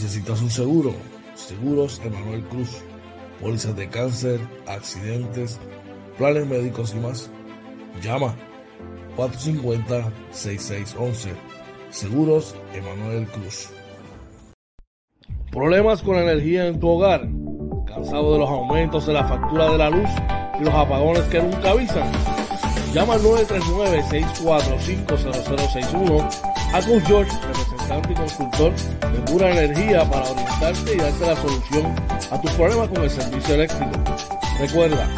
¿Necesitas un seguro? Seguros Emanuel Cruz. Pólizas de cáncer, accidentes, planes médicos y más. Llama 450-6611. Seguros Emanuel Cruz. ¿Problemas con energía en tu hogar? ¿Cansado de los aumentos de la factura de la luz y los apagones que nunca avisan? Llama al 939-645-0061 a Coach George, representante y consultor de pura energía para orientarte y darte la solución a tus problemas con el servicio eléctrico. Recuerda,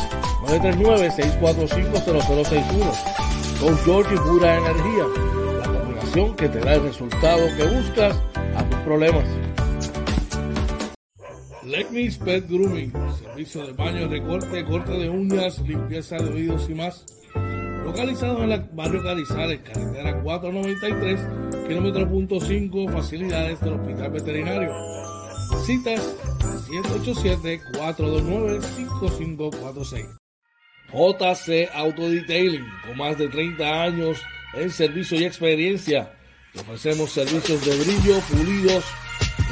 939-645-0061. Coach George y pura energía, la combinación que te da el resultado que buscas a tus problemas. Let Pet Grooming, servicio de baño, recorte, corte de uñas, limpieza de oídos y más localizado en el barrio Carizales, carretera 493, kilómetro punto 5, facilidades del Hospital Veterinario. Citas 787-429-5546. JC Auto Detailing, con más de 30 años en servicio y experiencia. ofrecemos servicios de brillo, pulidos,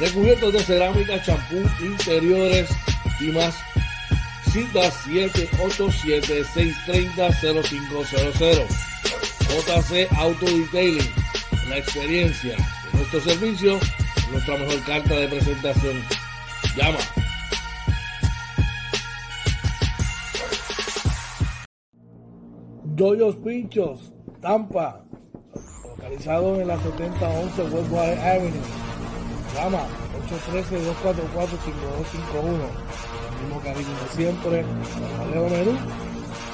recubiertos de cerámica, champú, interiores y más Cita 787-630-0500. JC Auto Detailing. La experiencia de nuestro servicio, nuestra mejor carta de presentación. Llama. Doyos Pinchos, Tampa, localizado en la 7011 Westwater Avenue. Llama 813-244-5251 mismo cariño de siempre, con el menú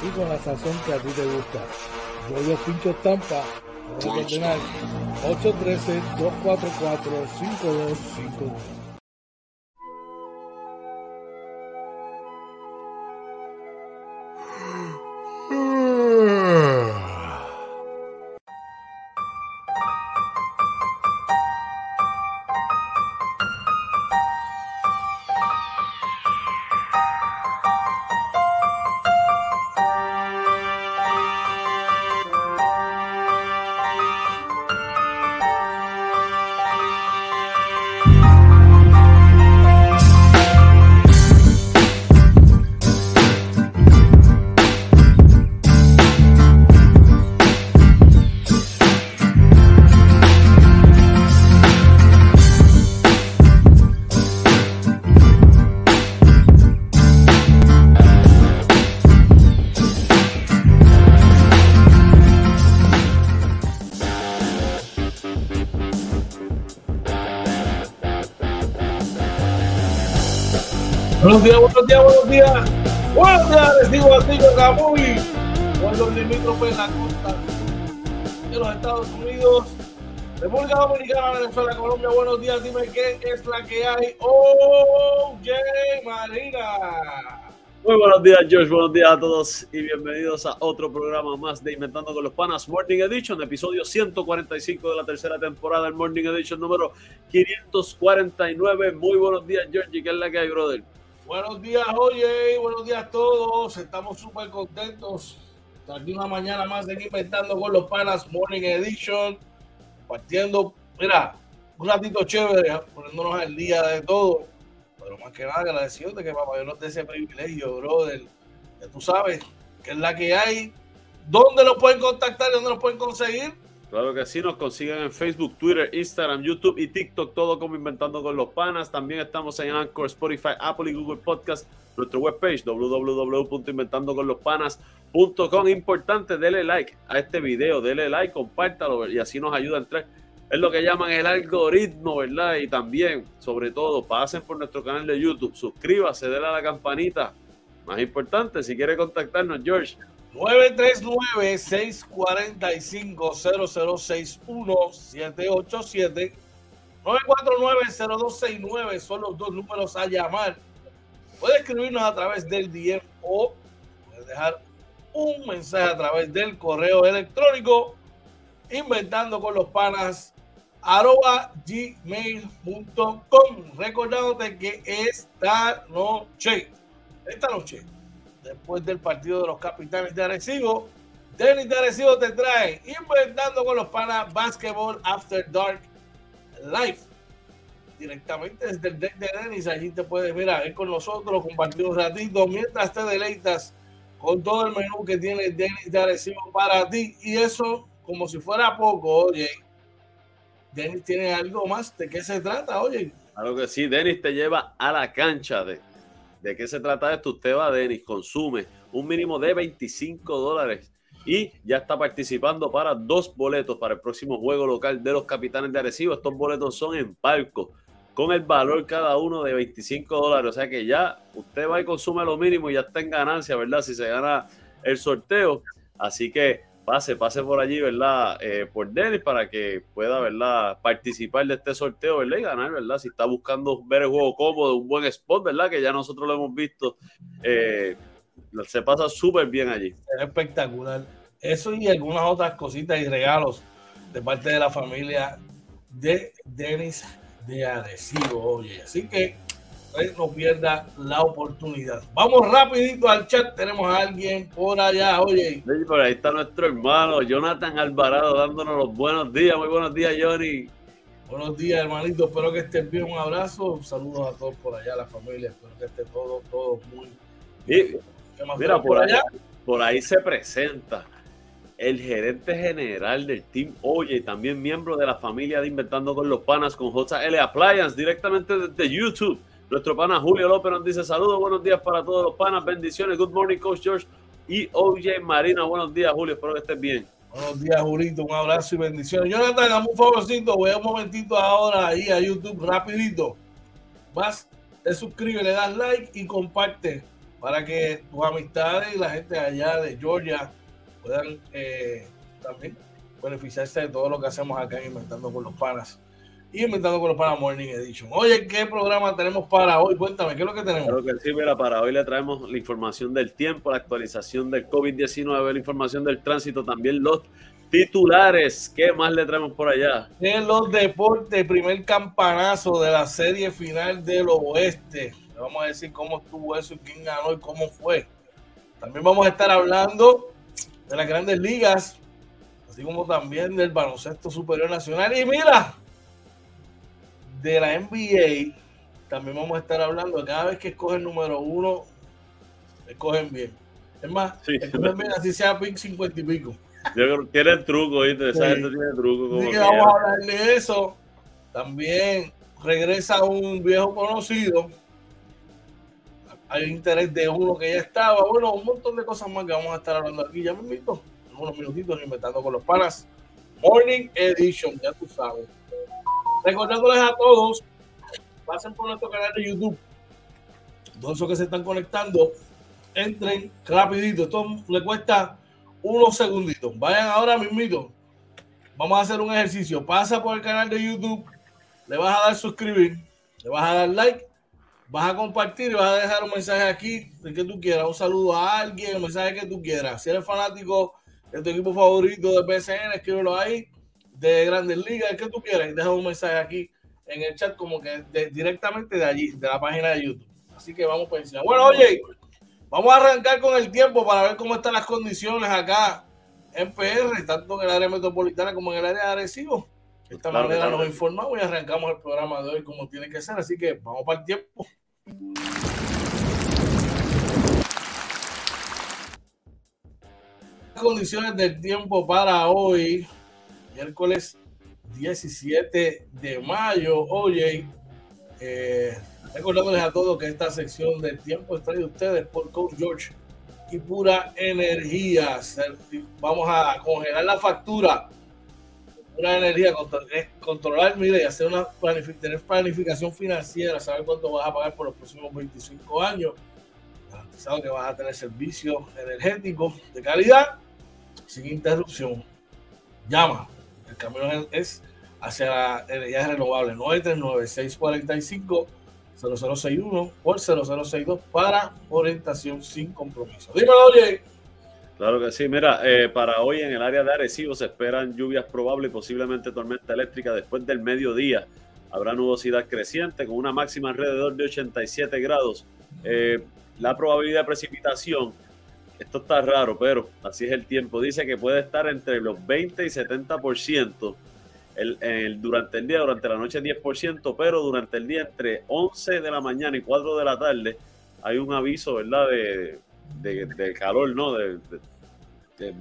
y con la sazón que a ti te gusta. Yo yo pincho estampa, 813-244-5251. Buenos días, buenos días, buenos días. Les digo a Tico Camuy, con los limítrofes en la costa de los Estados Unidos, República Dominicana, Venezuela, Colombia. Buenos días, dime qué es la que hay. OJ Marina. Muy buenos días, George. Buenos días a todos y bienvenidos a otro programa más de Inventando con los Panas Morning Edition, episodio 145 de la tercera temporada del Morning Edition número 549. Muy buenos días, George. ¿Qué es la que hay, brother? Buenos días, oye, buenos días a todos. Estamos súper contentos. Aquí una mañana más de Inventando con los Panas Morning Edition. Partiendo, mira, un ratito chévere, poniéndonos al día de todo. Pero más que nada agradecido de que papá yo nos dé ese privilegio, brother. Que tú sabes que es la que hay. ¿Dónde lo pueden contactar y dónde lo pueden conseguir? Claro que sí, nos consiguen en Facebook, Twitter, Instagram, YouTube y TikTok, todo como Inventando con los Panas. También estamos en Anchor, Spotify, Apple y Google Podcast. Nuestra webpage www.inventandoconlospanas.com. Importante, dele like a este video, dele like, compártalo y así nos ayuda a entrar. Es lo que llaman el algoritmo, ¿verdad? Y también, sobre todo, pasen por nuestro canal de YouTube, suscríbase, denle a la campanita. Más importante, si quiere contactarnos, George, 939-645-0061-787. 949-0269 son los dos números a llamar. Puede escribirnos a través del DM o dejar un mensaje a través del correo electrónico inventando con los panas arroba gmail.com recordándote que esta noche esta noche después del partido de los capitanes de Arecibo. Denis de Arecibo te trae Inventando con los panas Basketball After Dark Live. directamente desde el deck de Denis. Allí te puedes, mira, ir con nosotros, compartir un ratito mientras te deleitas con todo el menú que tiene Denis de Arecibo para ti. Y eso, como si fuera poco, oye, Denis tiene algo más. ¿De qué se trata, oye? Claro que sí, Denis te lleva a la cancha. ¿De, de qué se trata esto? Usted va a Denis, consume un mínimo de 25 dólares y ya está participando para dos boletos para el próximo juego local de los Capitanes de Arecibo. Estos boletos son en palco con el valor cada uno de 25 dólares. O sea que ya usted va y consume lo mínimo y ya está en ganancia, ¿verdad? Si se gana el sorteo. Así que pase, pase por allí, ¿verdad? Eh, por Dennis para que pueda, ¿verdad? Participar de este sorteo, ¿verdad? Y ganar, ¿verdad? Si está buscando ver el juego cómodo, un buen spot, ¿verdad? Que ya nosotros lo hemos visto. Eh, se pasa súper bien allí. Es espectacular. Eso y algunas otras cositas y regalos de parte de la familia de Denis de Arecibo, oye. Así que no pierda la oportunidad. Vamos rapidito al chat. Tenemos a alguien por allá, oye. Por ahí está nuestro hermano Jonathan Alvarado dándonos los buenos días. Muy buenos días, Johnny. Buenos días, hermanito. Espero que estés bien. Un abrazo. Saludos a todos por allá, la familia. Espero que esté todo, todo muy bien. Mira, por, allá, por ahí se presenta el gerente general del Team Oye, también miembro de la familia de Inventando con los Panas con JL Appliance, directamente desde YouTube. Nuestro pana Julio López nos dice saludos, buenos días para todos los panas, bendiciones, good morning, Coach George y OJ Marina. Buenos días, Julio, espero que estés bien. Buenos días, Julito, un abrazo y bendiciones. Jonathan, dame un favorcito, voy un momentito ahora ahí a YouTube, rapidito. Vas, te suscribes, le das like y comparte para que tus amistades y la gente allá de Georgia puedan eh, también beneficiarse de todo lo que hacemos acá Inventando con los Panas y Inventando con los Panas Morning Edition. Oye, ¿qué programa tenemos para hoy? Cuéntame, ¿qué es lo que tenemos? Claro que sí, mira, para hoy le traemos la información del tiempo, la actualización del COVID-19, la información del tránsito, también los titulares. ¿Qué más le traemos por allá? En los deportes, primer campanazo de la serie final del oeste. Le vamos a decir cómo estuvo eso quién ganó y cómo fue. También vamos a estar hablando de las grandes ligas, así como también del baloncesto superior nacional. Y mira, de la NBA, también vamos a estar hablando cada vez que escogen número uno, escogen bien. Es más, escogen bien, así sea pick 50 y pico. Yo creo que tiene truco, ¿viste? Esa gente tiene truco. Así que vamos a hablar de eso. También regresa un viejo conocido hay interés de uno que ya estaba, bueno, un montón de cosas más que vamos a estar hablando aquí, ya me invito, en unos minutitos inventando con los panas, Morning Edition, ya tú sabes. Recordándoles a todos, pasen por nuestro canal de YouTube, todos esos que se están conectando, entren rapidito, esto le cuesta unos segunditos, vayan ahora mismito, vamos a hacer un ejercicio, pasa por el canal de YouTube, le vas a dar suscribir, le vas a dar like vas a compartir y vas a dejar un mensaje aquí de que tú quieras, un saludo a alguien, un mensaje que tú quieras. Si eres fanático de tu equipo favorito de PSN, escríbelo ahí, de Grandes Ligas, el que tú quieras, deja un mensaje aquí en el chat como que directamente de allí, de la página de YouTube. Así que vamos por encima. Bueno, oye, vamos a arrancar con el tiempo para ver cómo están las condiciones acá en PR, tanto en el área metropolitana como en el área de Arecibo. De esta manera nos informamos y arrancamos el programa de hoy como tiene que ser. Así que vamos para el tiempo. Condiciones del tiempo para hoy, miércoles 17 de mayo. Oye, eh, recordándoles a todos que esta sección del tiempo está de ustedes por Coach George y pura energía. Vamos a congelar la factura una energía, controlar, mire, y hacer una tener planificación financiera, saber cuánto vas a pagar por los próximos 25 años, garantizado que vas a tener servicios energéticos de calidad, sin interrupción. Llama, el camino es hacia la energía renovable, 939-645-0061 o 0062 para orientación sin compromiso. Dímelo, oye. Claro que sí. Mira, eh, para hoy en el área de Arecibo se esperan lluvias probables y posiblemente tormenta eléctrica después del mediodía. Habrá nubosidad creciente con una máxima alrededor de 87 grados. Eh, la probabilidad de precipitación, esto está raro, pero así es el tiempo, dice que puede estar entre los 20 y 70%. el, durante el día, durante la noche 10%, pero durante el día entre 11 de la mañana y 4 de la tarde hay un aviso, ¿verdad? De, de, calor, ¿no? De,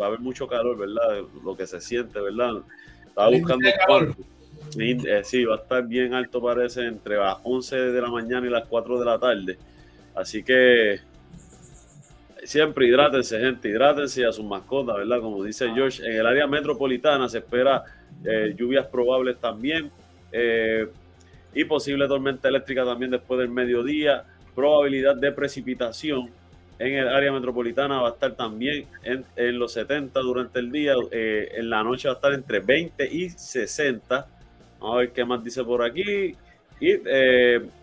va a haber mucho calor, ¿verdad? Lo que se siente, ¿verdad? Estaba buscando eh, sí, va a estar bien alto, parece, entre las 11 de la mañana y las 4 de la tarde. Así que siempre hidrátense, gente, hidrátense a sus mascotas, ¿verdad? Como dice George, en el área metropolitana se espera eh, lluvias probables también eh, y posible tormenta eléctrica también después del mediodía. Probabilidad de precipitación en el área metropolitana va a estar también en, los 70 durante el día. Eh, en la noche va a estar entre 20 y 60. Vamos a ver qué más dice por aquí. Y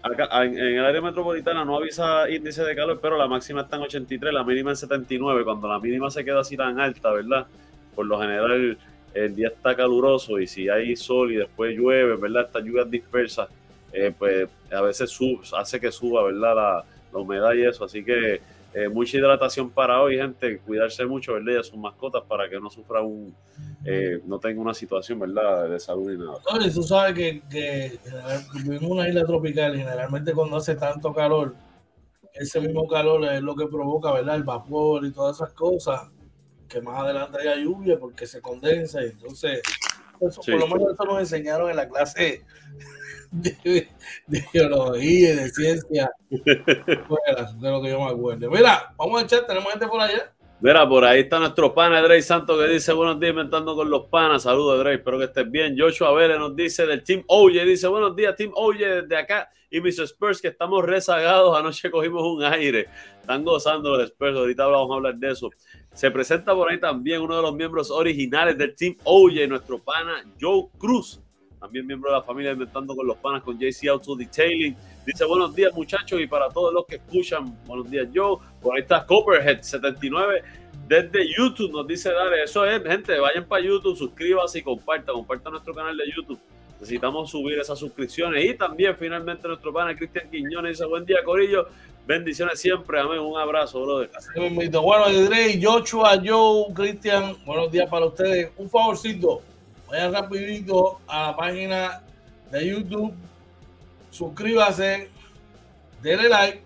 acá en, el área metropolitana no avisa índice de calor, pero la máxima está en 83, la mínima en 79. Cuando la mínima se queda así tan alta, ¿verdad? Por lo general el día está caluroso y si hay sol y después llueve, ¿verdad? Estas lluvias dispersas, eh, pues a veces hace que suba, ¿verdad? La, humedad y eso. Así que eh, mucha hidratación para hoy, gente. Cuidarse mucho, ¿verdad? Y a sus mascotas para que no sufra un, eh, no tenga una situación, ¿verdad? De salud ni nada. No, tú sabes que, que en una isla tropical, generalmente cuando hace tanto calor, ese mismo calor es lo que provoca, ¿verdad? El vapor y todas esas cosas que más adelante haya lluvia porque se condensa y entonces por lo menos eso nos enseñaron en la clase de, biología y de ciencia de lo que yo me acuerdo. Mira, vamos a echar, tenemos gente por allá. Mira, por ahí está nuestro pana Drey Santos que dice buenos días inventando con los panas. Saludos Drey, espero que estés bien. Joshua Vélez nos dice del Team Oye, dice buenos días Team Oye desde acá y mis Spurs que estamos rezagados. Anoche cogimos un aire. Están gozando los Spurs, ahorita vamos a hablar de eso. Se presenta por ahí también uno de los miembros originales del Team Oye, nuestro pana Joe Cruz, también miembro de la familia Inventando con los Panas con JC Auto Detailing. Dice buenos días muchachos y para todos los que escuchan, buenos días Joe. Por ahí está Copperhead79 desde YouTube, nos dice dale, eso es gente, vayan para YouTube, suscríbanse y compartan, compartan nuestro canal de YouTube. Necesitamos subir esas suscripciones y también finalmente nuestro pana Cristian Quiñones dice buen día Corillo Bendiciones siempre, amén. Un abrazo, brother. Bueno, André, Joshua, Joe, Cristian, buenos días para ustedes. Un favorcito, vayan rapidito a la página de YouTube, suscríbase, denle like,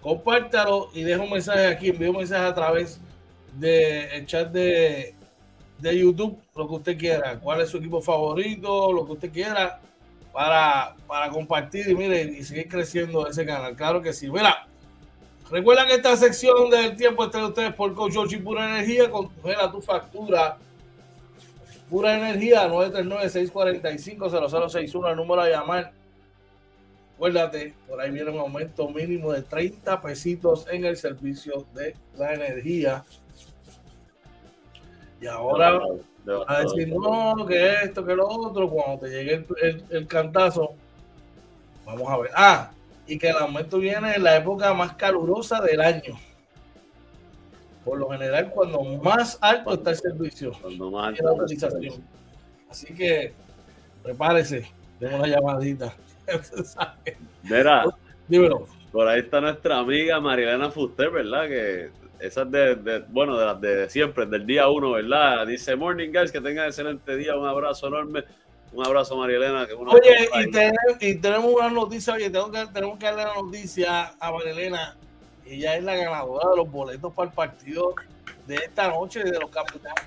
compártalo y deja un mensaje aquí, envíe un mensaje a través del chat de, de YouTube, lo que usted quiera, cuál es su equipo favorito, lo que usted quiera para, para compartir y mire, y seguir creciendo ese canal. Claro que sí. Mira, recuerda que esta sección del tiempo está de ustedes por Coach y Pura Energía. Congela tu factura. Pura Energía 939-645-0061, el número a llamar. Acuérdate, por ahí viene un aumento mínimo de 30 pesitos en el servicio de la energía. Y ahora a decir, no, que esto, que lo otro, cuando te llegue el, cantazo, vamos a ver. Ah, y que el aumento viene en la época más calurosa del año. Por lo general, cuando más alto está el servicio. Cuando más alto la utilización. Así que prepárese, tengo una llamadita. Mira, dímelo. Por ahí está nuestra amiga Marilena Fuster, ¿verdad? Que esas de, bueno, de las de siempre, del día uno, ¿verdad? Dice, morning guys, que tengan excelente día, un abrazo enorme. Un abrazo, María Elena. oye, y, tenemos una noticia, oye, tengo que, tenemos que darle la noticia a María Elena. Ella es la ganadora de los boletos para el partido de esta noche de los capitanes.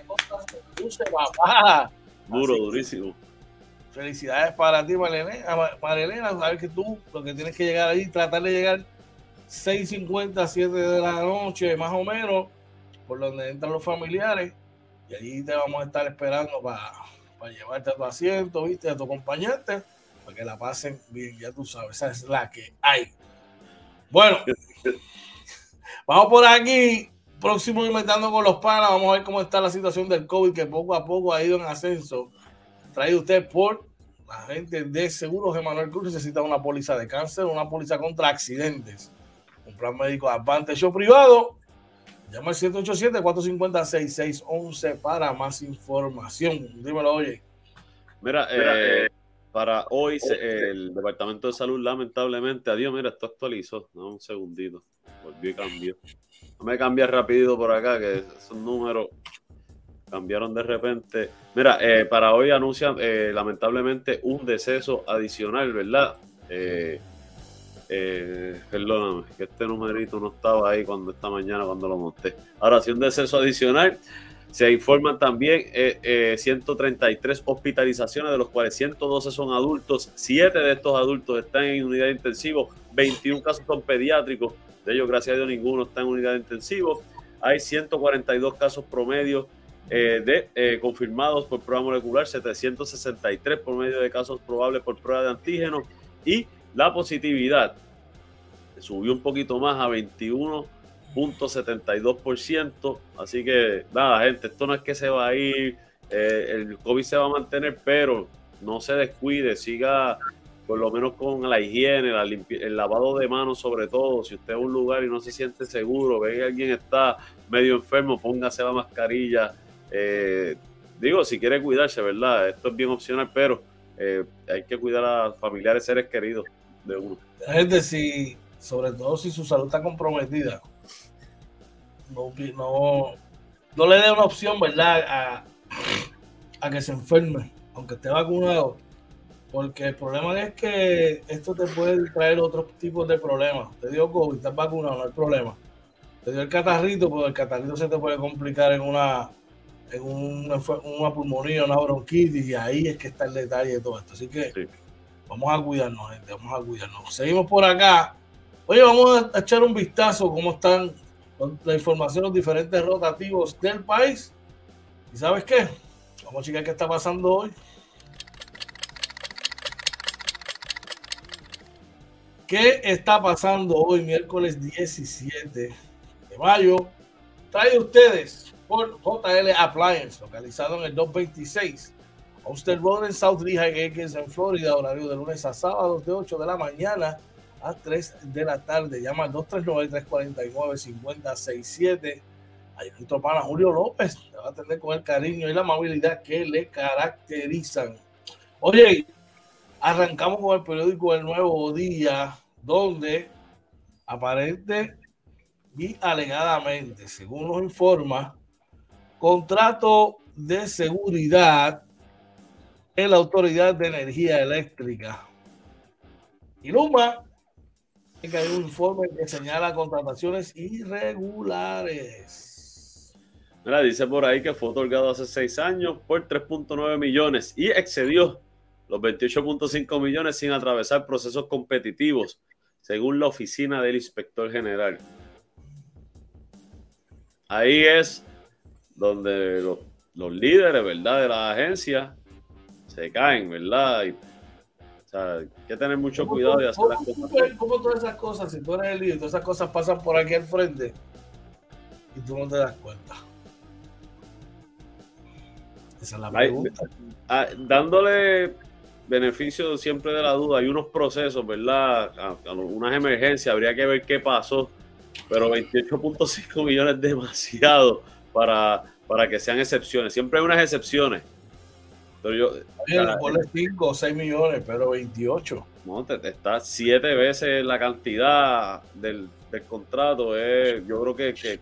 Duro, durísimo. Felicidades para ti, María Elena. Sabes que tú lo que tienes que llegar ahí, tratar de llegar 6.50, 7 de la noche, más o menos, por donde entran los familiares. Y allí te vamos a estar esperando para, llevarte a tu asiento, viste, a tu acompañante, para que la pasen bien, ya tú sabes, esa es la que hay. Bueno, vamos por aquí. Próximo inventando con los panas, vamos a ver cómo está la situación del COVID, que poco a poco ha ido en ascenso. Traído usted por la gente de Seguros Emanuel Cruz necesita una póliza de cáncer, una póliza contra accidentes un plan médico Advante Show privado. Llama al 787-450-6611 para más información. Dímelo, oye. Mira, eh, eh, para hoy el Departamento de Salud, lamentablemente, adiós, mira, esto actualizó. un segundito. Volvió y cambió. No me cambia rapidito por acá, que es un número. cambiaron de repente. Mira, eh, para hoy anuncian eh, lamentablemente un deceso adicional, ¿verdad? Eh, eh, perdóname, que este numerito no estaba ahí cuando esta mañana cuando lo monté. Ahora, si un deceso adicional, se informan también 133 hospitalizaciones, de los cuales 112 son adultos, 7 de estos adultos están en unidad de intensivo, 21 casos son pediátricos, de ellos, gracias a Dios, ninguno está en unidad de intensivo. Hay 142 casos promedio eh, de eh, confirmados por prueba molecular, 763 por medio de casos probables por prueba de antígeno y la positividad subió un poquito más a 21.72%. Así que nada, gente, esto no es que se va a ir, eh, el COVID se va a mantener, pero no se descuide, siga por lo menos con la higiene, el lavado de manos sobre todo, si usted es un lugar y no se siente seguro, ve que alguien está medio enfermo, póngase la mascarilla. Eh, digo, si quiere cuidarse, ¿verdad? Esto es bien opcional, pero eh, hay que cuidar a familiares, seres queridos de uno. Gente, si, sobre todo si su salud está comprometida, no, no, le dé una opción, ¿verdad? A que se enferme, aunque esté vacunado porque el problema es que esto te puede traer otros tipos de problemas. Te dio COVID, estás vacunado, no hay problema. Te dio el catarrito, pues el catarrito se te puede complicar en una en una, una pulmonía, una bronquitis, y ahí es que está el detalle de todo esto. Así que vamos a cuidarnos, gente, vamos a cuidarnos. Seguimos por acá. Oye, vamos a echar un vistazo cómo están la información, los diferentes rotativos del país. ¿Y sabes qué? Vamos a checar qué está pasando hoy. ¿Qué está pasando hoy, miércoles 17 de mayo? Trae ustedes por JL Appliance, localizado en el 226 Austin Road en South Lehigh en Florida, horario de lunes a sábado de 8 de la mañana a 3 de la tarde. Llama al 239-349-5067. Ahí nuestro pana Julio López te va a atender con el cariño y la amabilidad que le caracterizan. Oye, Arrancamos con el periódico El Nuevo Día, donde aparente y alegadamente, según nos informa, contrato de seguridad en la Autoridad de Energía Eléctrica. Y Luma, que hay un informe que señala contrataciones irregulares. Mira, dice por ahí que fue otorgado hace seis años por 3.9 millones y excedió los 28.5 millones sin atravesar procesos competitivos, según la oficina del inspector general. Ahí es donde los, líderes, ¿verdad?, de la agencia se caen, ¿verdad? o sea, hay que tener mucho cuidado de hacer las cosas. ¿Cómo todas esas cosas, si tú eres el líder, todas esas cosas pasan por aquí al frente y tú no te das cuenta? Esa es la pregunta. Ah, dándole beneficio siempre de la duda. Hay unos procesos, ¿verdad? Unas emergencias, habría que ver qué pasó. Pero 28.5 millones es demasiado para, para que sean excepciones. Siempre hay unas excepciones. Pero yo, Oye, 5 o 6 millones, pero 28. No, te, está siete veces la cantidad del, contrato. yo creo que, que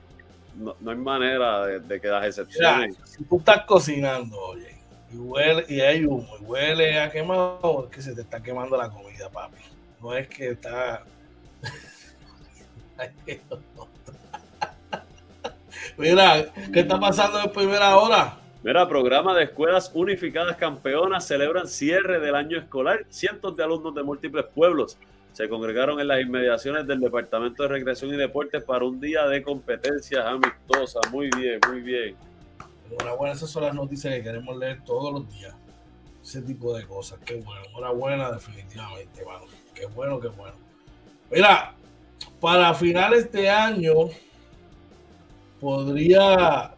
no, hay manera de, que las excepciones. si tú estás cocinando, oye, y huele, y hay humo, y huele a quemado, es que se te está quemando la comida, papi. No es que está. Mira, ¿qué está pasando en primera hora? Mira, programa de escuelas unificadas campeonas celebran cierre del año escolar. Cientos de alumnos de múltiples pueblos se congregaron en las inmediaciones del Departamento de Recreación y Deportes para un día de competencias amistosas. Muy bien, muy bien. Enhorabuena, esas son las noticias que queremos leer todos los días. Ese tipo de cosas. Qué bueno. Enhorabuena, definitivamente, mano. Qué bueno, qué bueno. Mira, para finales de año podría.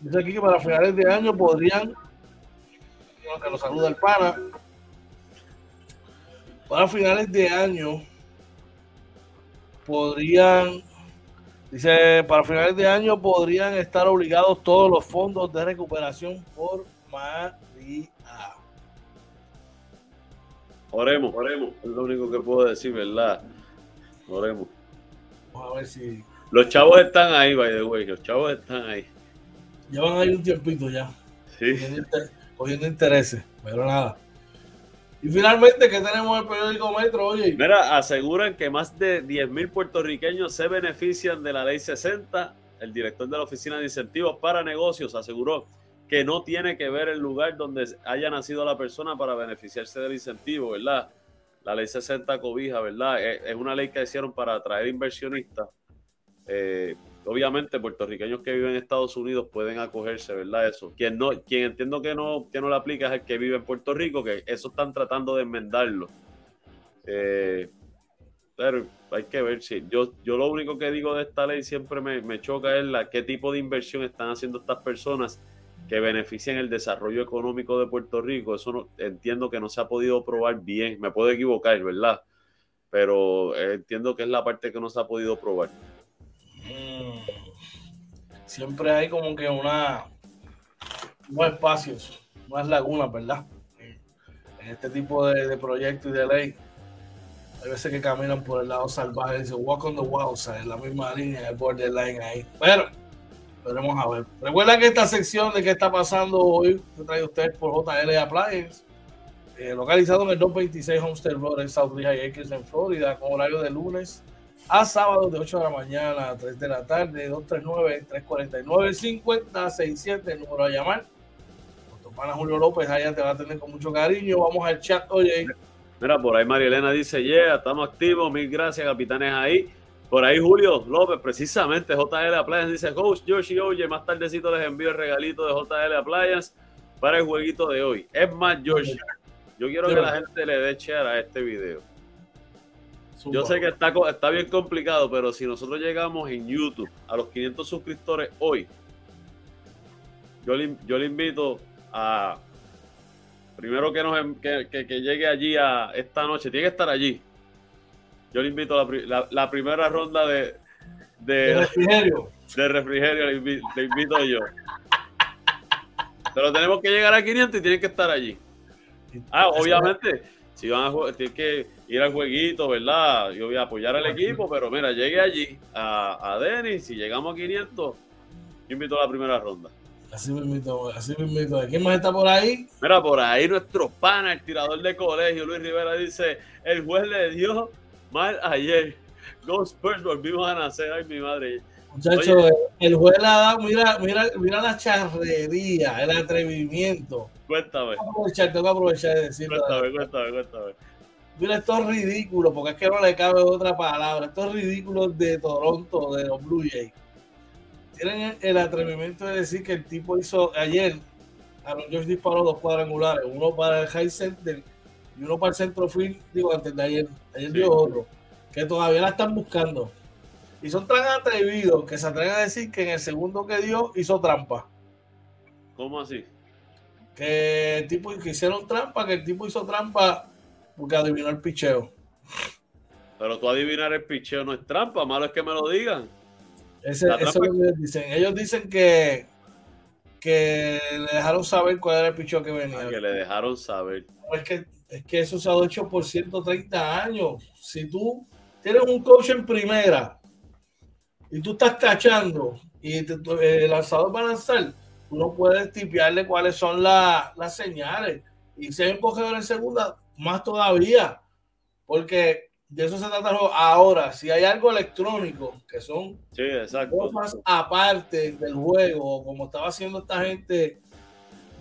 Dice aquí que para finales de año podrían. Que nos saluda el pana. Para finales de año podrían Dice, para finales de año podrían estar obligados todos los fondos de recuperación por María. Oremos, oremos. Es lo único que puedo decir, ¿verdad? Oremos. Vamos a ver si. Los chavos están ahí, by the way. Los chavos están ahí. Llevan ahí un tiempito ya. Sí. Cogiendo, intereses, pero nada. Y finalmente, ¿qué tenemos en el periódico Metro? Oye. Mira, aseguran que más de 10.000 puertorriqueños se benefician de la ley 60. El director de la Oficina de Incentivos para Negocios aseguró que no tiene que ver el lugar donde haya nacido la persona para beneficiarse del incentivo, ¿verdad? La ley 60 cobija, ¿verdad? Es, una ley que hicieron para atraer inversionistas. Eh, obviamente puertorriqueños que viven en Estados Unidos pueden acogerse, ¿verdad? Eso. Quien no, quien entiendo que no, que no aplica es el que vive en Puerto Rico, que eso están tratando de enmendarlo. Eh, pero hay que ver si yo, yo lo único que digo de esta ley siempre me, choca es la qué tipo de inversión están haciendo estas personas que benefician el desarrollo económico de Puerto Rico. Eso no, entiendo que no se ha podido probar bien. Me puedo equivocar, ¿verdad? Pero eh, entiendo que es la parte que no se ha podido probar. Mm. siempre hay como que una unos espacios, unas lagunas, ¿verdad? En este tipo de, proyectos y de ley. Hay veces que caminan por el lado salvaje y dicen walk on the wild side, la misma línea, el borderline ahí. Pero, veremos a ver. Recuerda que esta sección de qué está pasando hoy se trae usted por JL Appliance, eh, localizado en el 226 Homestead Road en South Lehigh Acres en Florida, con horario de lunes a sábado de 8 de la mañana a 3 de la tarde, 239-349-5067, el número a llamar. Nuestro pana Julio López allá te va a tener con mucho cariño. Vamos al chat, oye. Mira, por ahí María Elena dice, yeah, estamos activos, mil gracias, capitanes ahí. Por ahí Julio López, precisamente, JL Appliance, dice, host Yoshi, oye, más tardecito les envío el regalito de JL Appliance para el jueguito de hoy. Es más, Yoshi, yo quiero que la gente le dé share a este video. Yo sé que está, está bien complicado, pero si nosotros llegamos en YouTube a los 500 suscriptores hoy, yo le, yo le invito a. Primero que, nos, que, que, llegue allí a esta noche, tiene que estar allí. Yo le invito a la, la, primera ronda de, de, refrigerio. De refrigerio, le invito, yo. Pero tenemos que llegar a 500 y tienen que estar allí. Ah, obviamente, si van a tienen que ir al jueguito, ¿verdad? Yo voy a apoyar al equipo, pero mira, llegué allí a, a Denis, si llegamos a 500, yo invito a la primera ronda. Así me invito, así me invito. ¿Quién más está por ahí? Mira, por ahí nuestro pana, el tirador de colegio, Luis Rivera, dice, el juez le dio mal ayer. Los Spurs volvimos a nacer, ay mi madre. Muchachos, el juez le ha dado, mira, mira, mira la charrería, el atrevimiento. Cuéntame. Tengo que aprovechar, tengo que aprovechar de decirlo. Cuéntame, cuéntame, cuéntame. Mira, esto es ridículo, porque es que no le cabe otra palabra. Esto es ridículo de Toronto, de los Blue Jays. Tienen el atrevimiento de decir que el tipo hizo ayer, Aaron George disparó dos cuadrangulares, uno para el high center y uno para el centro field, digo, antes de ayer, ayer dio otro, que todavía la están buscando. Y son tan atrevidos que se atreven a decir que en el segundo que dio hizo trampa. ¿Cómo así? Que el tipo que hicieron trampa, que el tipo hizo trampa porque adivinó el picheo. Pero tú adivinar el picheo no es trampa, malo es que me lo digan. eso es lo que ellos dicen. Ellos dicen que, que le dejaron saber cuál era el picheo que venía. Ah, que le dejaron saber. Es que, es que eso se ha hecho por 130 años. Si tú tienes un coach en primera y tú estás cachando y el lanzador va a lanzar, tú no puedes tipearle cuáles son las señales. Y si hay un cogedor en segunda, más todavía, porque de eso se trata ahora. Si hay algo electrónico, que son sí, cosas aparte del juego, como estaba haciendo esta gente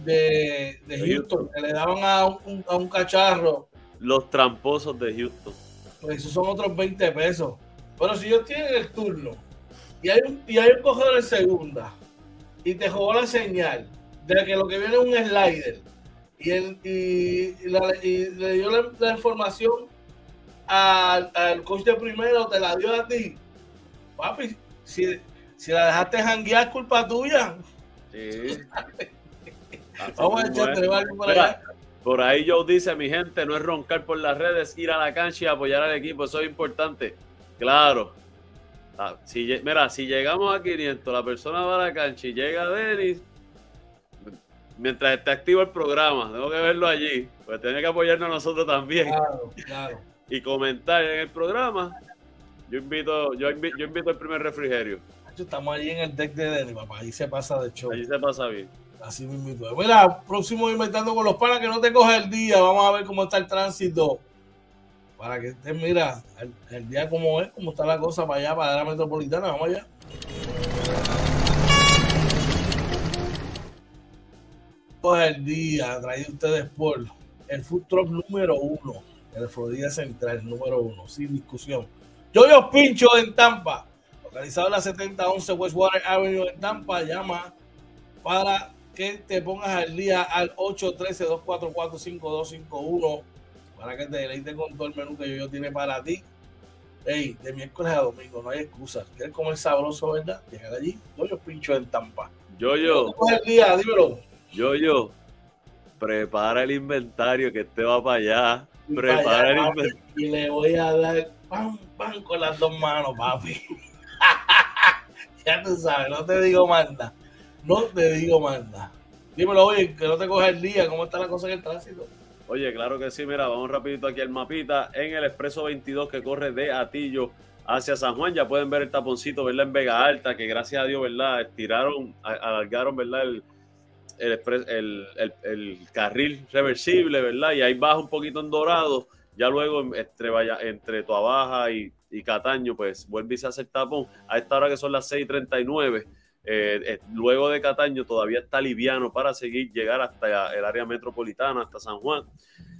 de, Houston, que le daban a un, a un cacharro. Los tramposos de Houston. Pues esos son otros 20 pesos. Pero si ellos tienen el turno y hay un, y hay un cogedor en segunda y te jugó la señal de que lo que viene es un slider y, y, le dio la, información al, coach de primero, te la dio a ti. Papi, si, la dejaste janguear, culpa tuya. Sí. Vamos a echarte algo por allá. Por ahí Joe dice, mi gente, no es roncar por las redes, ir a la cancha y apoyar al equipo, eso es importante. Claro. Ah, si, mira, si llegamos a 500, la persona va a la cancha y llega Denis, mientras esté activo el programa, tengo que verlo allí, pues tiene que apoyarnos a nosotros también. Claro, claro. Y comentar en el programa. Yo invito, yo invito, yo invito el primer refrigerio. Estamos ahí en el deck de Denny, papá. Ahí se pasa de show. Ahí se pasa bien. Así mismo. Mira, próximo inventando con los panas que no te coge el día. Vamos a ver cómo está el tránsito. Para que estés, mira, el, día como es, cómo está la cosa para allá, para la metropolitana. Vamos allá. Coge el día, traído ustedes por el food truck número uno, el Florida Central, número uno, sin discusión. Yo yo pincho en Tampa, localizado en la 7011 Westwater Avenue en Tampa, llama para que te pongas al día al 813-244-5251 para que te deleite con todo el menú que yo, yo tiene para ti. Hey, de miércoles a domingo, no hay excusa. ¿Quieres comer sabroso, verdad? Llegar allí, yo yo pincho en Tampa. Yo yo. el día, dímelo. Yo yo. Prepara el inventario que este va para allá. Prepara el inventario. Y le voy a dar pam, pam con las dos manos, papi. ya tú sabes, no te digo manda. No te digo manda. Dímelo, oye, que no te coge el día, ¿cómo está la cosa en el tránsito? Oye, claro que sí, mira, vamos rapidito aquí al mapita. En el Expreso 22 que corre de Atillo hacia San Juan, ya pueden ver el taponcito, ¿verdad? En Vega Alta, que gracias a Dios, ¿verdad? Estiraron, alargaron, ¿verdad? El, el, carril reversible, ¿verdad? Y ahí baja un poquito en dorado. Ya luego entre, vaya, y, Cataño, pues vuelve y se hace el tapón. A esta hora que son las 6:39, eh, eh, luego de Cataño todavía está liviano para seguir llegar hasta el área metropolitana, hasta San Juan.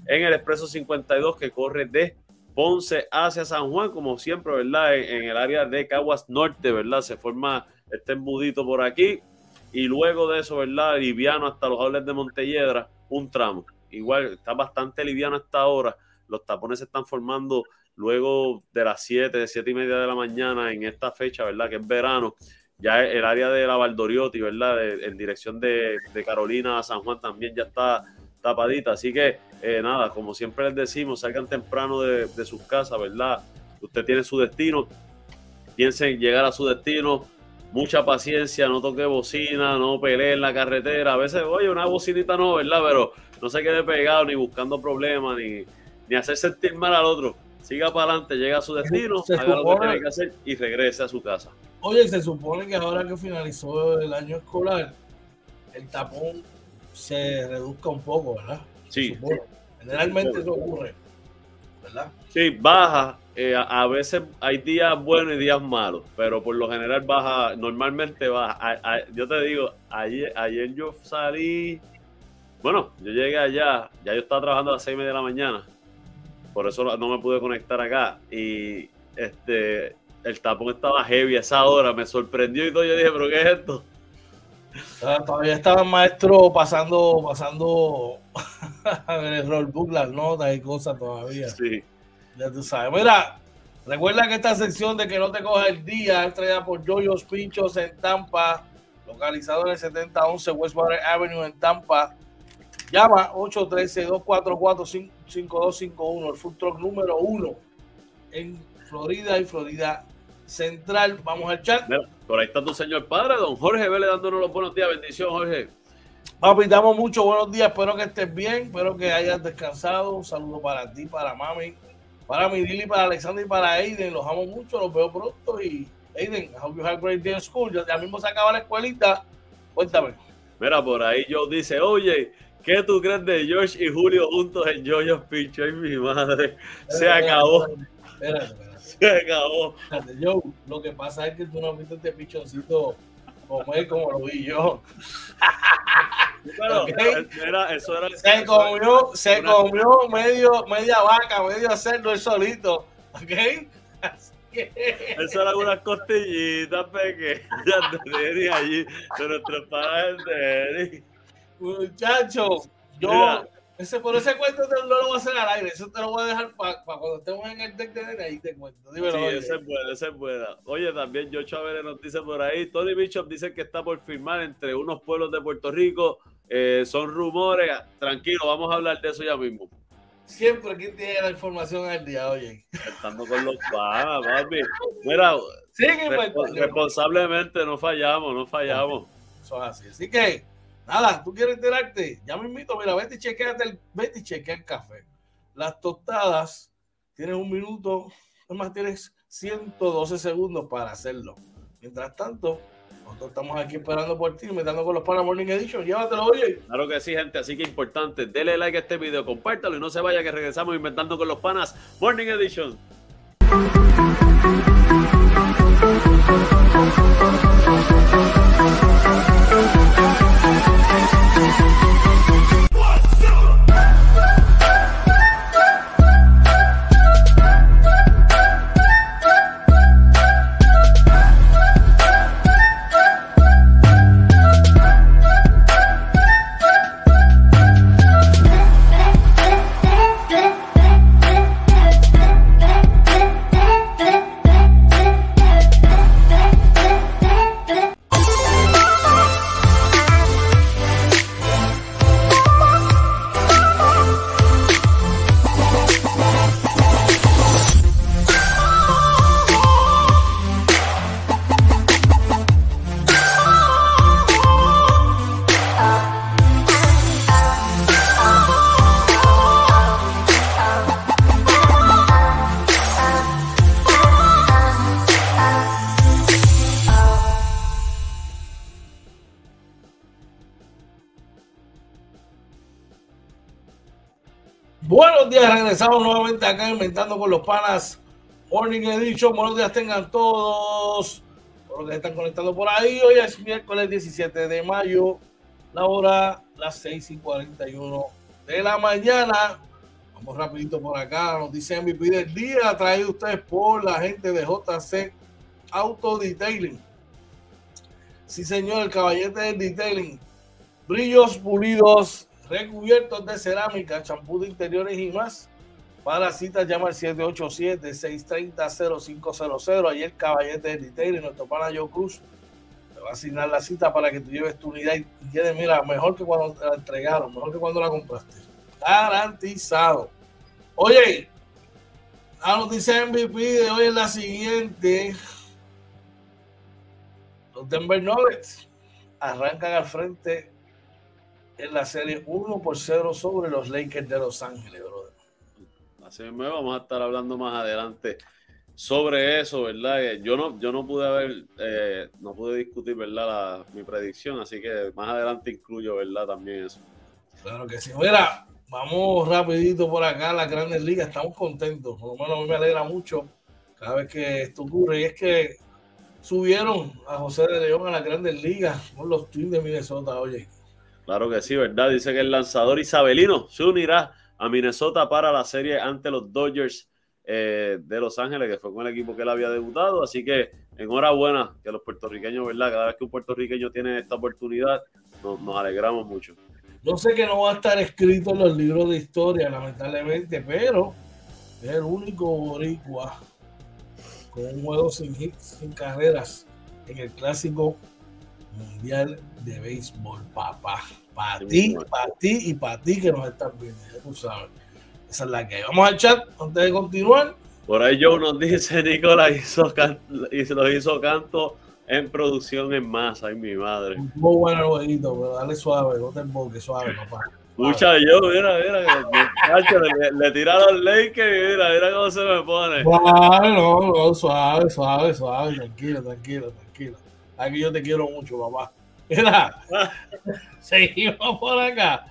En el expreso 52 que corre de Ponce hacia San Juan, como siempre, ¿verdad? En, el área de Caguas Norte, ¿verdad? Se forma este embudito por aquí y luego de eso, ¿verdad? Liviano hasta los outlets de Montelledra, un tramo. Igual está bastante liviano hasta ahora. Los tapones se están formando luego de las 7, de 7 y media de la mañana en esta fecha, ¿verdad? Que es verano. Ya el área de la Valdoriotti, ¿verdad? en dirección de, Carolina a San Juan también ya está tapadita. Así que, eh, nada, como siempre les decimos, salgan temprano de, de sus casas, ¿verdad? Usted tiene su destino. Piensen llegar a su destino mucha paciencia, no toque bocina, no pelee en la carretera. A veces, oye, una bocinita no, ¿verdad? Pero no se quede pegado ni buscando problemas, ni, ni hacer sentir mal al otro. Siga para adelante, llega a su destino, haga lo que tiene que hacer y regrese a su casa. Oye, se supone que ahora que finalizó el año escolar, el tapón se reduzca un poco, ¿verdad? Sí. Generalmente eso ocurre, ¿verdad? Sí, baja eh, a, veces hay días buenos y días malos, pero por lo general baja, normalmente baja. yo te digo, ayer, ayer yo salí, bueno, yo llegué allá, ya yo estaba trabajando a las seis y media de la mañana, por eso no me pude conectar acá y este el tapón estaba heavy a esa hora, me sorprendió y todo, yo dije, pero ¿qué es esto? Todavía estaba el maestro pasando, pasando el rollbook, las notas y cosas todavía. Sí. Ya tú sabes. Mira, recuerda que esta sección de que no te coja el día es traída por Joyos Pinchos en Tampa, localizado en el 7011 Westwater Avenue en Tampa. Llama 813-244-5251, el food truck número uno en Florida y Florida Central. Vamos al chat. por ahí está tu señor padre, don Jorge Vélez, dándonos los buenos días. Bendición, Jorge. Papi, damos muchos buenos días. Espero que estés bien. Espero que hayas descansado. Un saludo para ti, para mami, para mi Dili, para Alexander y para Aiden, los amo mucho, los veo pronto. Y Aiden, I hope you have a great day in school. Ya, mismo se acaba la escuelita. Cuéntame. Mira, por ahí Joe dice, oye, ¿qué tú crees de George y Julio juntos en Jojo's Pincho? Ay, mi madre, se acabó. Espérate, espérate. Se acabó. Joe, lo que pasa es que tú no viste este pichoncito comer como lo vi yo. eso era se comió, se comió medio, media vaca, medio cerdo el solito. ¿Ok? Eso eran unas costillitas pequeñas de Eri allí, de nuestros padres de Eri. Muchacho, yo ese, por ese cuento no lo voy a hacer al aire, eso te lo voy a dejar para cuando estemos en el deck de nene, ahí te cuento. sí, ese es bueno, ese es bueno. Oye, también Joe Chávez nos dice por ahí, Tony Bishop dice que está por firmar entre unos pueblos de Puerto Rico, eh, son rumores, tranquilo, vamos a hablar de eso ya mismo. Siempre aquí tiene la información al día, oye. Estando con los panas, papi. Mira, responsablemente no fallamos, no fallamos. Eso es así. Así que Nada, tú quieres enterarte, ya me invito, mira, vete y chequeate el, vete y chequea el café. Las tostadas, tienes un minuto, además tienes 112 segundos para hacerlo. Mientras tanto, nosotros estamos aquí esperando por ti, metiendo con los Pana Morning Edition. Llévatelo, oye. Claro que sí, gente. Así que importante, dele like a este video, compártalo y no se vaya que regresamos inventando con los panas Morning Edition. Inventando con los panas Morning Edition. Buenos días tengan todos. Por los que están conectando por ahí. Hoy es miércoles 17 de mayo. La hora las 6 y 41 de la mañana. Vamos rapidito por acá. Nos dice MVP del día. Traído ustedes por la gente de JC Auto Detailing. Sí, señor, el caballete del detailing. Brillos pulidos recubiertos de cerámica, champú de interiores y más. Para citas llama al 787-630-0500. Ahí el caballete de Detailing, nuestro pana Joe Cruz, te va a asignar la cita para que tú lleves tu unidad y quede, mira, mejor que cuando te la entregaron, mejor que cuando la compraste. Garantizado. Oye, la noticia MVP de hoy es la siguiente. Los Denver Nuggets arrancan al frente en la serie 1 por 0 sobre los Lakers de Los Ángeles, brother. Así mismo vamos a estar hablando más adelante sobre eso, ¿verdad? Eh, yo no, yo no pude haber, eh, no pude discutir, ¿verdad? La, mi predicción, así que más adelante incluyo, ¿verdad? También eso. Claro que sí. Mira, vamos rapidito por acá a las grandes ligas, estamos contentos, por lo menos a mí me alegra mucho cada vez que esto ocurre, y es que subieron a José de León a las grandes ligas con los Twins de Minnesota, oye. Claro que sí, ¿verdad? Dice que el lanzador isabelino se unirá a Minnesota para la serie ante los Dodgers eh, de Los Ángeles, que fue con el equipo que él había debutado. Así que enhorabuena que los puertorriqueños, ¿verdad? Cada vez que un puertorriqueño tiene esta oportunidad, nos, alegramos mucho. Yo sé que no va a estar escrito en los libros de historia, lamentablemente, pero es el único boricua con un juego sin hits, sin carreras en el clásico mundial de béisbol, papá. Para ti, para ti y para ti que nos están viendo, ya tú sabes. Esa es la que hay. Vamos al chat antes de continuar. Por ahí Joe nos dice, Nicolás hizo, y se los hizo canto en producción en masa, ay mi madre. Muy bueno el jueguito, pero dale suave, no te emboques, suave, papá. Escucha yo, mira, mira, que, le, le tiraron Lakers, mira, mira cómo se me pone. Suave, no, no, suave, suave, suave, tranquilo, tranquilo, tranquilo. Aquí yo te quiero mucho, papá. Mira, seguimos por acá.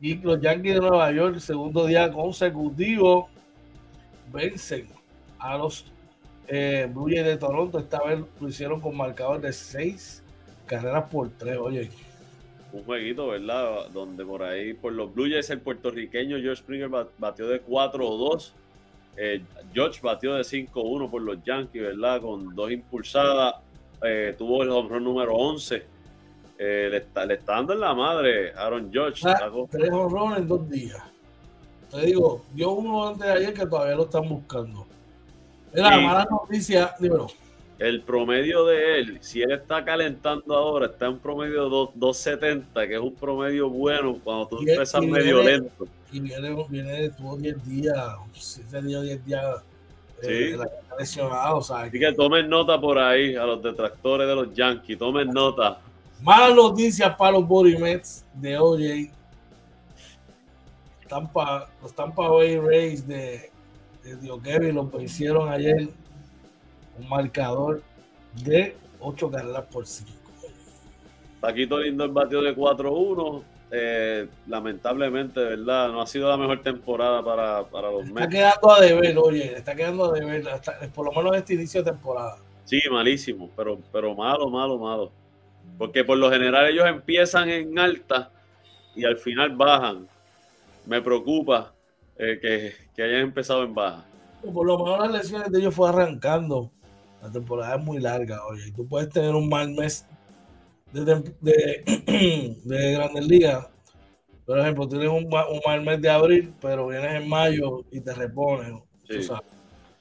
Y los Yankees de Nueva York, segundo día consecutivo, vencen a los eh, Blue Jays de Toronto. Esta vez lo hicieron con marcador de seis carreras por tres. Oye, un jueguito, ¿verdad? Donde por ahí, por los Blue Jays, el puertorriqueño George Springer batió de 4-2. Eh, George batió de 5-1 por los Yankees, ¿verdad? Con dos impulsadas. Eh, tuvo el home número 11. Eh, le, está, le, está, dando en la madre Aaron George. Ah, tres home en dos días. Te digo, dio uno antes de ayer que todavía lo están buscando. Era la mala noticia, dímelo. El promedio de él, si él está calentando ahora, está en promedio 270, que es un promedio bueno cuando tú empiezas medio viene, lento. Y viene, viene tuvo 10 días, 7 días, 10 días Sí. eh, lesionado. O sea, Así que tomen nota por ahí a los detractores de los Yankees, tomen nota. Malas noticias para los Body Mets de OJ. Tampa, los Tampa Bay Rays de, de Dio Kevin los hicieron ayer un marcador de 8 carreras por 5. Paquito Lindo el bateo de 4-1. Eh, lamentablemente, ¿verdad? No ha sido la mejor temporada para, para los Está quedando a deber, oye, está quedando a deber, hasta, por lo menos este inicio de temporada. Sí, malísimo, pero, pero malo, malo, malo. Porque por lo general ellos empiezan en alta y al final bajan. Me preocupa eh, que, que, hayan empezado en baja. Por lo menos las lesiones de ellos fue arrancando. La temporada es muy larga, oye. Tú puedes tener un mal mes de, de, de Grandes Ligas. Por ejemplo, tienes un, un, mal mes de abril, pero vienes en mayo y te repones. Sí.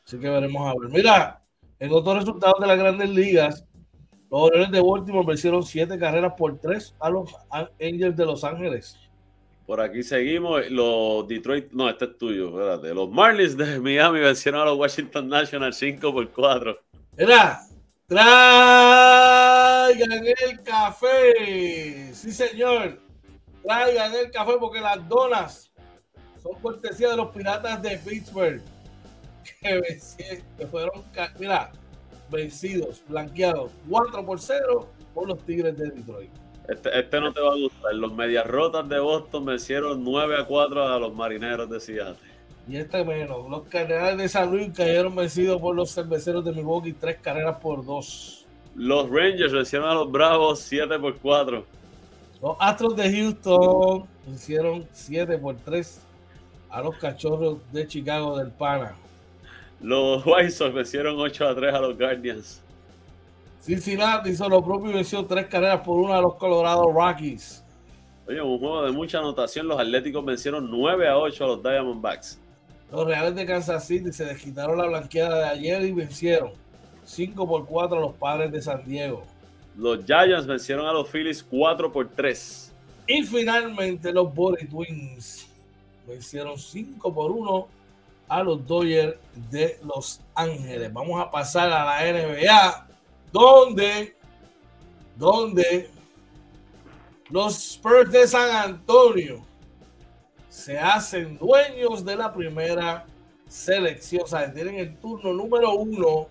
Así que veremos a ver. Mira, en otros resultados de las Grandes Ligas, los Orioles de Baltimore vencieron siete carreras por tres a los Angels de Los Ángeles. Por aquí seguimos. Los Detroit, no, este es tuyo, espérate. Los Marlins de Miami vencieron a los Washington Nationals 5 por 4. Mira, traigan el café. Sí, señor. Traigan el café porque las donas son cortesía de los piratas de Pittsburgh. Que, que fueron, mira, vencidos, blanqueados 4 por 0 por los Tigres de Detroit. Este, este, no te va a gustar. Los Medias Rotas de Boston vencieron 9 a 4 a los Marineros de Seattle. Y este menos. Los Cardenales de San Luis cayeron vencidos por los Cerveceros de Milwaukee, 3 carreras por 2. Los Rangers vencieron a los Bravos 7 por 4. Los Astros de Houston hicieron 7 por 3 a los Cachorros de Chicago del Pana. Los White Sox vencieron 8 a 3 a los Guardians. Cincinnati hizo lo propio y venció 3 carreras por 1 a los Colorado Rockies. Oye, un juego de mucha anotación. Los Atléticos vencieron 9 a 8 a los Diamondbacks. Los Reales de Kansas City se desquitaron la blanqueada de ayer y vencieron 5 por 4 a los Padres de San Diego. Los Giants vencieron a los Phillies 4 por 3. Y finalmente los Body Twins vencieron 5 por 1 a los Dodgers de Los Ángeles. Vamos a pasar a la NBA, donde, donde los Spurs de San Antonio se hacen dueños de la primera selección. O sea, tienen el turno número uno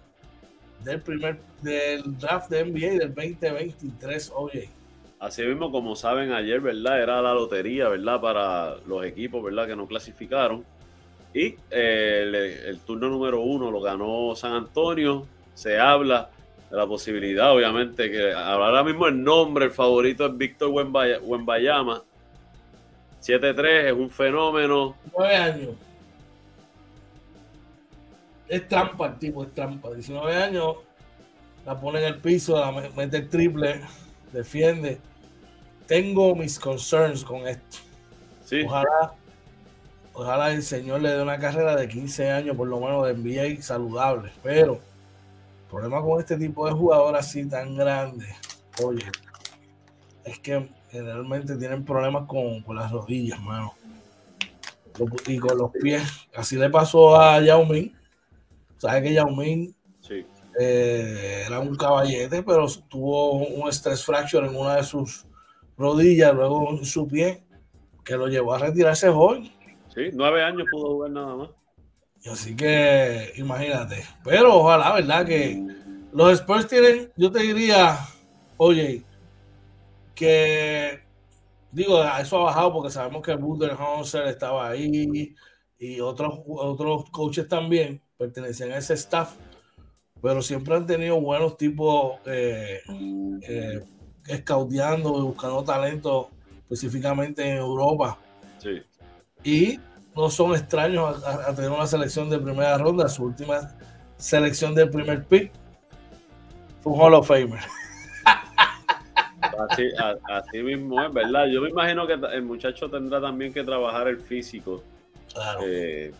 del primer del draft de NBA del 2023, oye. Así mismo, como saben ayer, ¿verdad? Era la lotería, ¿verdad? Para los equipos, ¿verdad? Que no clasificaron. Y eh, el, turno número uno lo ganó San Antonio. Se habla de la posibilidad, obviamente, que ahora mismo el nombre, el favorito es Víctor Wembayama. 7-3 es un fenómeno. 9 años. Es trampa el tipo, es trampa. 19 años, la pone en el piso, la mete el triple, defiende. Tengo mis concerns con esto. Sí. Ojalá, ojalá el señor le dé una carrera de 15 años, por lo menos de NBA saludable. Pero el problema con este tipo de jugador así tan grande, oye, es que generalmente tienen problemas con, con las rodillas, mano. Y con los pies. Así le pasó a Yao Ming Sabes que Yao Ming sí. eh, era un caballete, pero tuvo un stress fracture en una de sus rodillas, luego en su pie, que lo llevó a retirarse hoy. Sí, nueve años pudo jugar nada más. Así que imagínate. Pero ojalá, ¿verdad? Que los Spurs tienen, yo te diría, oye, que digo, eso ha bajado porque sabemos que Budenholzer estaba ahí y otros, otros coaches también pertenecían a ese staff, pero siempre han tenido buenos tipos eh, eh, y buscando talento específicamente en Europa. Sí. Y no son extraños a, a, tener una selección de primera ronda. Su última selección del primer pick fue un Hall of Famer. Así, así, mismo es, ¿verdad? Yo me imagino que el muchacho tendrá también que trabajar el físico. Claro. Eh,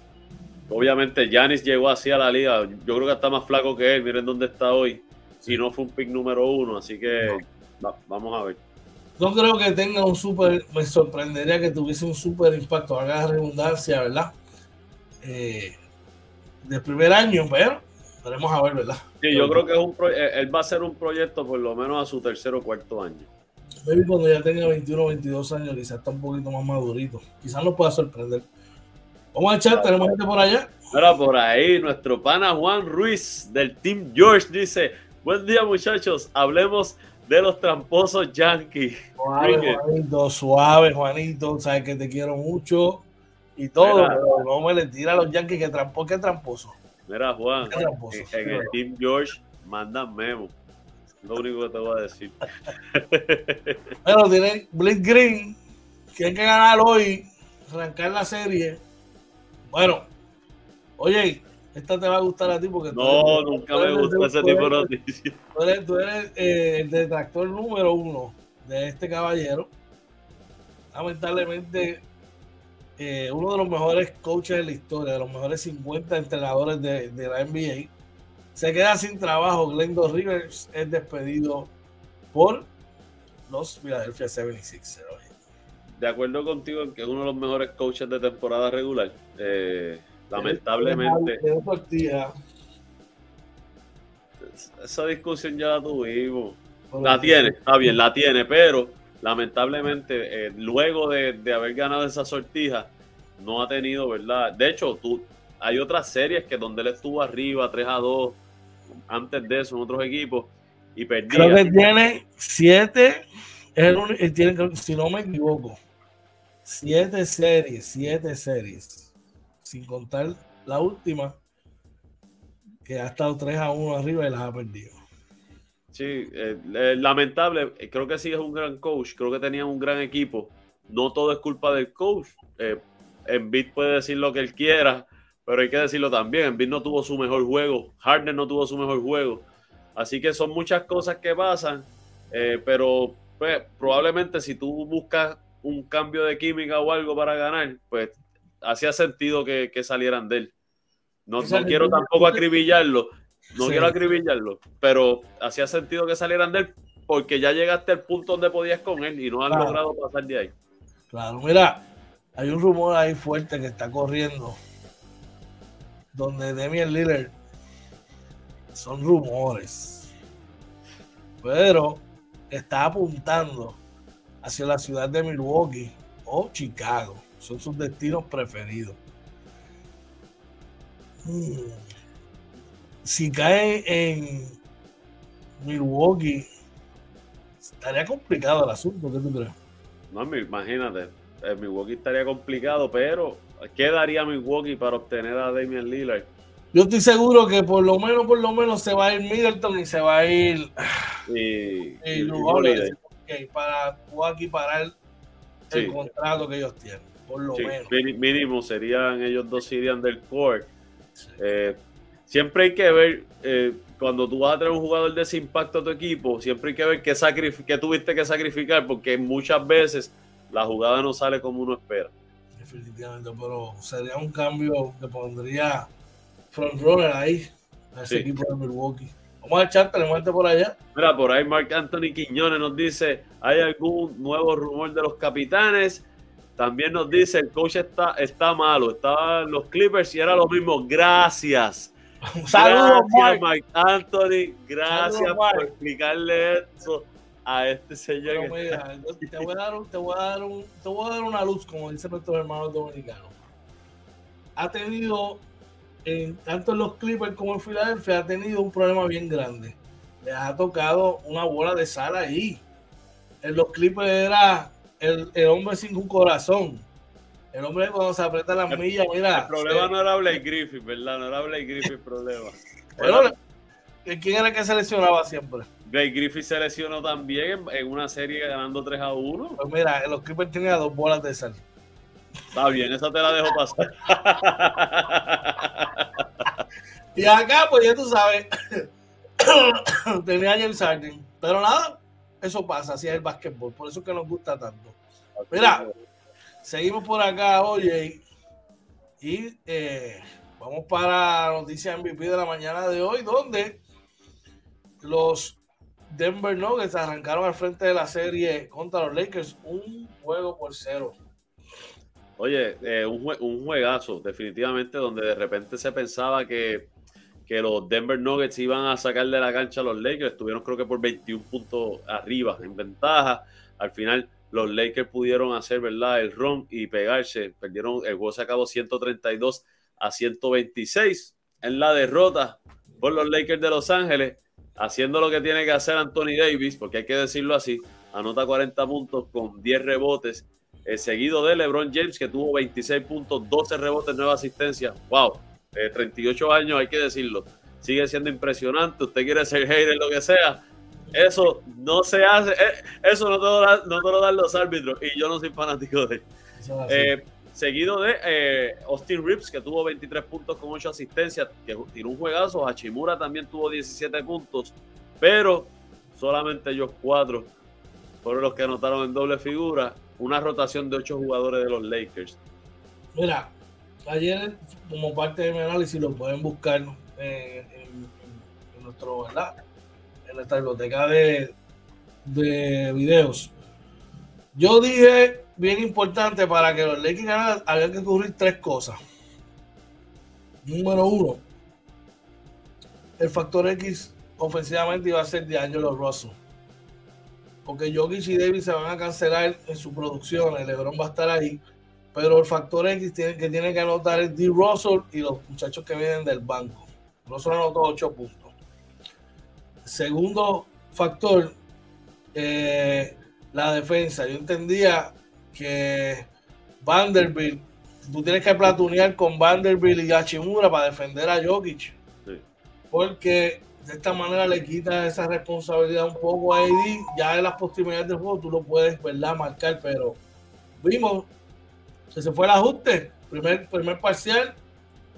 obviamente, Yanis llegó así a la liga. Yo creo que está más flaco que él. Miren dónde está hoy. Si no fue un pick número uno, así que no. va, vamos a ver. No creo que tenga un súper. Me sorprendería que tuviese un súper impacto. Haga redundancia, ¿verdad? Eh, del primer año, pero veremos a ver, ¿verdad? Sí, yo creo que es un él va a ser un proyecto por lo menos a su tercer o cuarto año. Maybe cuando ya tenga 21 o 22 años, quizás está un poquito más madurito. Quizás nos pueda sorprender. Vamos a echar, tenemos gente por allá. Ahora por ahí, nuestro pana Juan Ruiz del Team George dice: Buen día, muchachos. Hablemos de los tramposos Yankees. Suave, Juanito, suave, Juanito. Sabes que te quiero mucho y todo, pero no me le tira a los Yankees que trampo, que tramposo. Mira, Juan, en, el Team George mandan memo. Lo único que te voy a decir. bueno, tiene Blitz Green, que hay que ganar hoy, arrancar la serie. Bueno, oye, esta te va a gustar a ti porque no, nunca me gusta ese tipo de noticias. Tú eres, tú eres eh, el detractor número uno de este caballero. Lamentablemente, eh, uno de los mejores coaches de la historia, de los mejores 50 entrenadores de, de la NBA, se queda sin trabajo. Glendo Rivers es despedido por los Philadelphia 76ers. De acuerdo contigo en que es uno de los mejores coaches de temporada regular. Eh, lamentablemente. Esa discusión ya la tuvimos. La tiene, está bien, la tiene, pero lamentablemente, eh, luego de, de, haber ganado esa sortija, no ha tenido, ¿verdad? De hecho, tú, hay otras series que donde él estuvo arriba, 3 a 2, antes de eso, en otros equipos, y perdía. Creo que tiene 7, tiene, si no me equivoco, 7 series, 7 series, sin contar la última, que ha estado 3 a 1 arriba y las ha perdido. Sí, eh, eh, lamentable, creo que sí es un gran coach, creo que tenía un gran equipo. No todo es culpa del coach. Eh, Embiid puede decir lo que él quiera, pero hay que decirlo también. Embiid no tuvo su mejor juego, Harden no tuvo su mejor juego. Así que son muchas cosas que pasan, eh, pero pues, probablemente si tú buscas un cambio de química o algo para ganar, pues hacía sentido que, salieran de él. No, no quiero tampoco acribillarlo, no quiero acribillarlo, pero hacía sentido que salieran de él porque ya llegaste al punto donde podías con él y no han logrado pasar de ahí. Claro, mira, hay un rumor ahí fuerte que está corriendo donde Demian Lillard son rumores, pero está apuntando hacia la ciudad de Milwaukee o Chicago. Son sus destinos preferidos. Hmm. Si cae en Milwaukee, estaría complicado el asunto. ¿Qué tú crees? No, imagínate en Milwaukee estaría complicado, pero ¿qué daría Milwaukee para obtener a Damian Lillard? Yo estoy seguro que por lo menos, por lo menos se va a ir Middleton y se va a ir y, y, para aquí parar el contrato que ellos tienen, por lo menos. Mínimo serían ellos dos irían del core. Eh, siempre hay que ver eh, cuando tú vas a tener un jugador de ese impacto a tu equipo, siempre hay que ver qué, qué tuviste que sacrificar, porque muchas veces la jugada no sale como uno espera. Definitivamente, pero sería un cambio que pondría frontrunner ahí a ese equipo de Milwaukee. Vamos a echarte, le muerte por allá. Mira, por ahí Mark Anthony Quiñones nos dice, ¿hay algún nuevo rumor de los capitanes? También nos dice, el coach está, está malo, estaban los Clippers y era lo mismo. Gracias. Saludos, Mark. Anthony. Gracias por explicarle eso a este señor. te, voy a dar te, voy a dar un, te voy a dar una luz, como dicen nuestros hermanos dominicanos. Ha tenido, en, tanto en los Clippers como en Filadelfia, ha tenido un problema bien grande. Le ha tocado una bola de sal ahí. En los Clippers era el, el hombre sin un corazón. El hombre cuando se aprieta las millas, mira. El problema no era Blake Griffith, ¿verdad? No era Blake Griffith el problema. ¿quién era el que seleccionaba siempre? Blake Griffith se lesionó también en una serie ganando 3 a 1. Pues mira, los Clippers tenían dos bolas de sal. Está bien, esa te la dejo pasar. y acá, pues ya tú sabes, tenía James Harden. Pero nada, eso pasa, así es el básquetbol. Por eso es que nos gusta tanto. Mira, seguimos por acá, oye. Y eh, vamos para la noticia MVP de la mañana de hoy, donde los Denver Nuggets arrancaron al frente de la serie contra los Lakers un juego por cero. Oye, eh, un, juegazo, definitivamente, donde de repente se pensaba que, los Denver Nuggets iban a sacar de la cancha a los Lakers. Estuvieron creo que por 21 puntos arriba, en ventaja. Al final los Lakers pudieron hacer, ¿verdad? El run y pegarse. Perdieron, el juego se acabó 132 a 126 en la derrota por los Lakers de Los Ángeles haciendo lo que tiene que hacer Anthony Davis, porque hay que decirlo así, anota 40 puntos con 10 rebotes, eh, seguido de LeBron James, que tuvo 26 puntos, 12 rebotes, 9 asistencias. ¡Wow! 38 eh, años, hay que decirlo. Sigue siendo impresionante. Usted quiere ser hater, lo que sea. Eso no se hace. Eh, eso no te, lo no te lo dan los árbitros. Y yo no soy fanático de él seguido de eh, Austin Rips, que tuvo 23 puntos con 8 asistencias, que tiró un juegazo. Hachimura también tuvo 17 puntos, pero solamente ellos cuatro fueron los que anotaron en doble figura. Una rotación de 8 jugadores de los Lakers. Mira, ayer, como parte de mi análisis, lo pueden buscar en, nuestro, ¿verdad? En nuestra biblioteca de, de videos. Yo dije bien importante para que los Lakers ganaran, había que ocurrir tres cosas. Número uno, el factor X ofensivamente iba a ser de Angelo Russell. Porque Jokic y Davis se van a cancelar en su producción, el LeBron va a estar ahí. Pero el factor X tiene, que tiene que anotar es D. Russell y los muchachos que vienen del banco. Russell anotó 8 puntos. Segundo factor, eh, la defensa. Yo entendía que Vanderbilt, tú tienes que platunear con Vanderbilt y Hachimura para defender a Jokic. Porque de esta manera le quita esa responsabilidad un poco a AD. Ya en las posibilidades del juego tú lo puedes, ¿verdad? Marcar, pero vimos se fue el ajuste. Primer, primer parcial,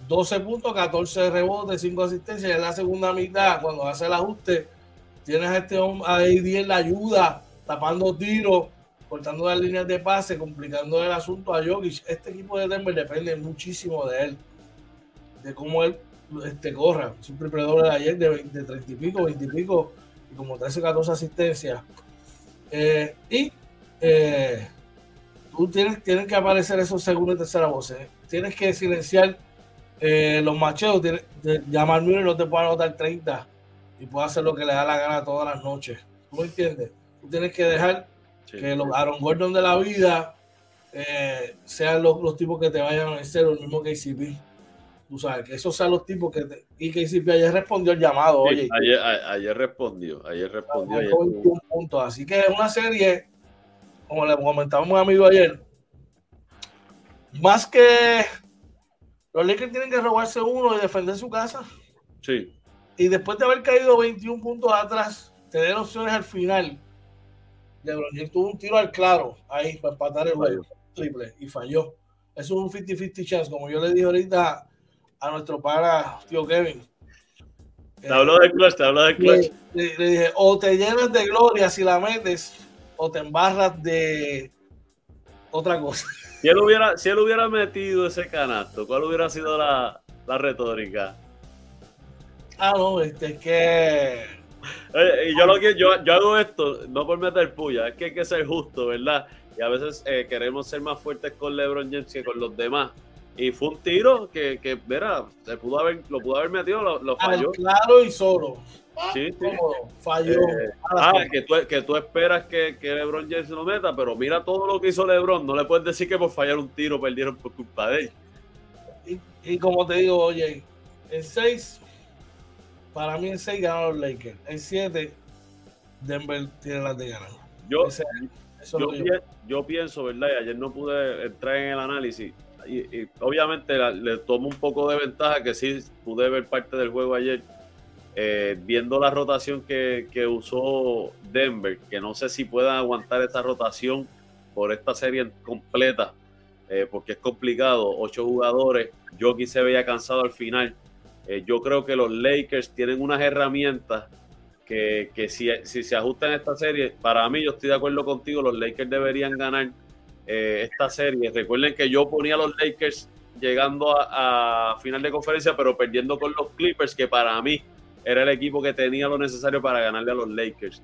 12 puntos, 14 rebotes, 5 asistencias. Y en la segunda mitad, cuando hace el ajuste, tienes a este hombre, a AD en la ayuda, tapando tiros cortando las líneas de pase, complicando el asunto a Jokic. Este equipo de Denver depende muchísimo de él, de cómo él este, corra. Es un de ayer de, de 30 y pico, 20 y pico, y como 13, 14 asistencias. Eh, y eh, tú tienes, tienes que aparecer esos segundos y tercera voces. Tienes que silenciar eh, los macheos. llamar Miller no te puede anotar 30 y puede hacer lo que le da la gana todas las noches. ¿Tú me entiendes? Tú tienes que dejar que los Aaron Gordon de la vida eh, sean los, tipos que te vayan a hacer, lo mismo KCP. Tú sabes, que esos sean los tipos que te, y KCP ayer respondió el llamado, oye. Ayer, ayer, respondió, ayer respondió. Ayer puntos. Así que es una serie, como le comentábamos un amigo ayer, más que los Lakers tienen que robarse uno y defender su casa. Sí. Y después de haber caído 21 puntos atrás, tener opciones al final LeBron James tuvo un tiro al claro ahí para empatar el juego triple y falló. Es un 50-50 chance, como yo le dije ahorita a nuestro para tío Kevin. Te habló de clutch, te habló de clutch. Le, dije, o te llenas de gloria si la metes, o te embarras de otra cosa. Si él hubiera, si él hubiera metido ese canasto, ¿cuál hubiera sido la, la retórica? Ah, no, este es que y yo, lo que, yo, yo hago esto no por meter puya, es que hay que ser justo, ¿verdad? Y a veces eh, queremos ser más fuertes con LeBron James que con los demás. Y fue un tiro que, que verá, se pudo haber, lo pudo haber metido, lo, falló. claro y solo. Sí, sí. Falló. Eh, ah, que tú, que tú esperas que, que, LeBron James lo meta, pero mira todo lo que hizo LeBron. No le puedes decir que por fallar un tiro perdieron por culpa de él. Y, y como te digo, oye, en seis para mí en 6 ganan los Lakers. En 7, Denver tiene las de ganar. Yo, yo, pienso, ¿verdad? Y ayer no pude entrar en el análisis. Y, obviamente le tomo un poco de ventaja que sí pude ver parte del juego ayer. Eh, viendo la rotación que, usó Denver, que no sé si puedan aguantar esta rotación por esta serie completa, eh, porque es complicado. Ocho jugadores, Jockey se veía cansado al final. Eh, yo creo que los Lakers tienen unas herramientas que, si, se ajustan a esta serie, para mí yo estoy de acuerdo contigo, los Lakers deberían ganar esta serie. Recuerden que yo ponía a los Lakers llegando a, final de conferencia, pero perdiendo con los Clippers, que para mí era el equipo que tenía lo necesario para ganarle a los Lakers.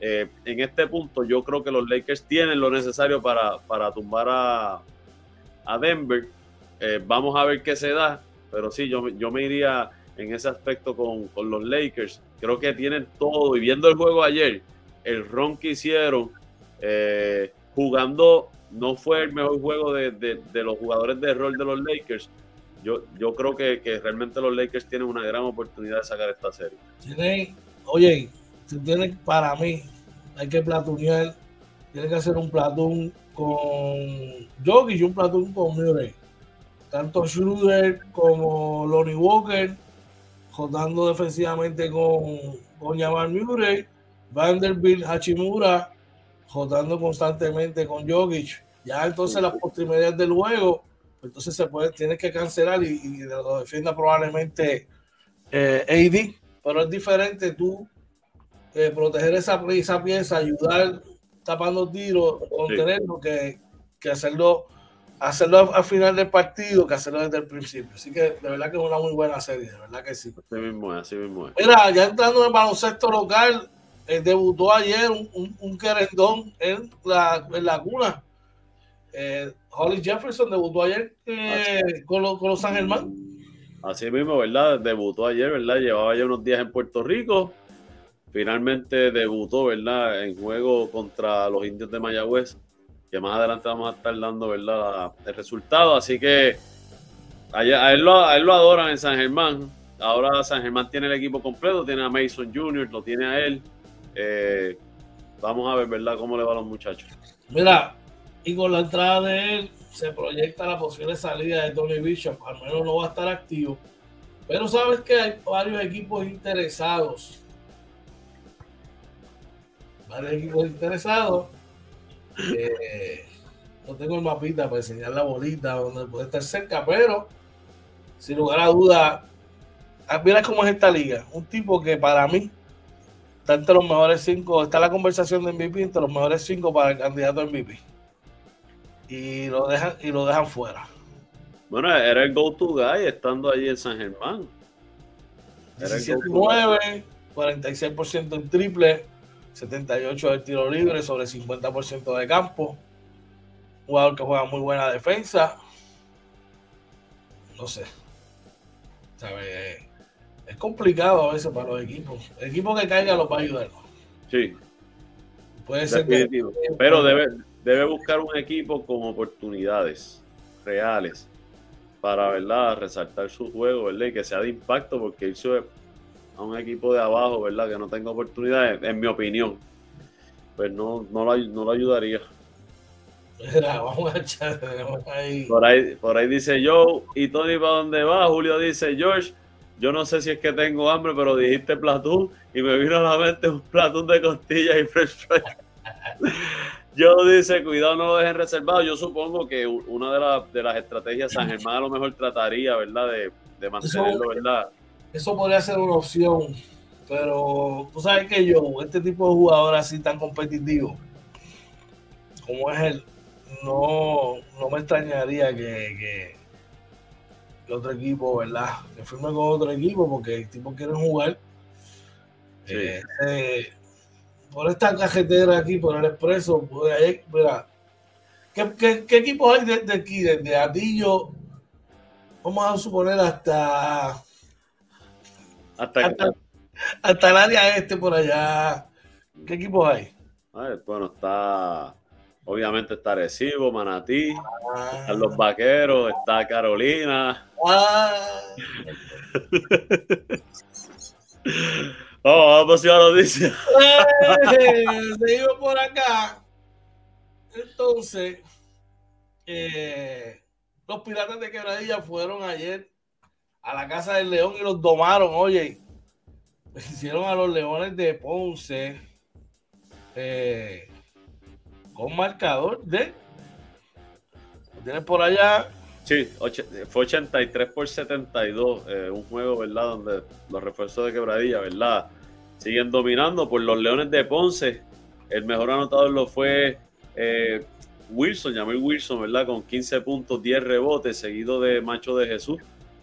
Eh, en este punto yo creo que los Lakers tienen lo necesario para, para tumbar a, a Denver. vamos a ver qué se da. Pero sí, yo, yo me iría en ese aspecto con, los Lakers. Creo que tienen todo. Y viendo el juego ayer, el ron que hicieron, eh, jugando, no fue el mejor juego de, los jugadores de rol de los Lakers. Yo, yo creo que, realmente los Lakers tienen una gran oportunidad de sacar esta serie. Tienen oye, tú tienes para mí, hay que platunear, tienes que hacer un platón con Jokic y un platón con Murray. Tanto Schroeder como Lonnie Walker, jugando defensivamente con, con Jamal Murray, Vanderbilt, Hachimura, jugando constantemente con Jokic. Ya entonces las postrimerías del juego, entonces se puede, tienes que cancelar y, y lo defienda probablemente eh, AD, pero es diferente tú eh, proteger esa, esa pieza, ayudar tapando tiros, contenerlo, que, que hacerlo hacerlo al final del partido que hacerlo desde el principio. Así que de verdad que es una muy buena serie, de verdad que sí. Así mismo es, así mismo es. Mira, ya entrando en el baloncesto local, eh, debutó ayer un, un, un, querendón en la, en la cuna. Eh, Holly Jefferson debutó ayer eh, con, lo, con, los San Germán. Así mismo, ¿verdad? Debutó ayer, ¿verdad? Llevaba ya unos días en Puerto Rico. Finalmente debutó, ¿verdad? En juego contra los indios de Mayagüez que más adelante vamos a estar dando ¿verdad? el resultado. Así que a él, lo, a él lo adoran en San Germán. Ahora San Germán tiene el equipo completo, tiene a Mason Jr., lo tiene a él. Eh, vamos a ver, ¿verdad?, cómo le va a los muchachos. Mira, con la entrada de él se proyecta la posible salida de Tony Bishop. Al menos no va a estar activo. Pero sabes que hay varios equipos interesados. Varios equipos interesados eh, no tengo el mapita para enseñar la bolita donde puede estar cerca, pero sin lugar a duda, ah, mira cómo es esta liga. Un tipo que para mí está entre los mejores cinco, está la conversación de MVP entre los mejores cinco para el candidato a MVP. Y lo dejan, y lo dejan fuera. Bueno, era el go-to guy estando allí en San Germán. 17-9, 46% en triple, 78 de tiro libre sobre 50% de campo. Jugador que juega muy buena defensa. No sé. Es complicado a veces para los equipos. El equipo que caiga lo va a ayudar. Sí. Puede ser Pero debe, debe buscar un equipo con oportunidades reales para ¿verdad? resaltar su juego ¿verdad? y que sea de impacto porque irse a un equipo de abajo, ¿verdad? Que no tenga oportunidades, en mi opinión, pues no, no, lo, no lo ayudaría. Mira, vamos a echar ahí. Por ahí, por ahí dice Joe, y Tony para dónde va, Julio dice George, yo no sé si es que tengo hambre, pero dijiste platón y me vino a la mente un platón de costillas y fresh fries. Yo dice, cuidado, no lo dejen reservado. Yo supongo que una de, de las estrategias San Germán a lo mejor trataría, ¿verdad? De, de mantenerlo, ¿verdad? eso podría ser una opción. Pero tú sabes que yo, este tipo de jugador así tan competitivo, como es él, no, no me extrañaría que, que, otro equipo, ¿verdad? Que firme con otro equipo porque el tipo quiere jugar. Sí. Eh, por esta cajetera aquí, por el expreso, ahí, mira, ¿qué, qué, qué equipos hay de, aquí? Desde Atillo, vamos a suponer hasta hasta, hasta, el área este por allá. ¿Qué equipos hay? bueno, está. Obviamente está Recibo, Manatí, ah. están los Vaqueros, está Carolina. Ah. oh, vamos a lo dice. Eh, seguimos por acá. Entonces, eh, los piratas de Quebradilla fueron ayer a la Casa del León y los domaron. Oye, hicieron a los Leones de Ponce eh, con marcador de. ¿Tienes por allá? Sí, fue 83 por 72. Eh, un juego, ¿verdad? Donde los refuerzos de quebradilla, ¿verdad? Siguen dominando por los Leones de Ponce. El mejor anotador lo fue eh, Wilson, Jamil Wilson, ¿verdad? Con 15 puntos, 10 rebotes, seguido de Macho de Jesús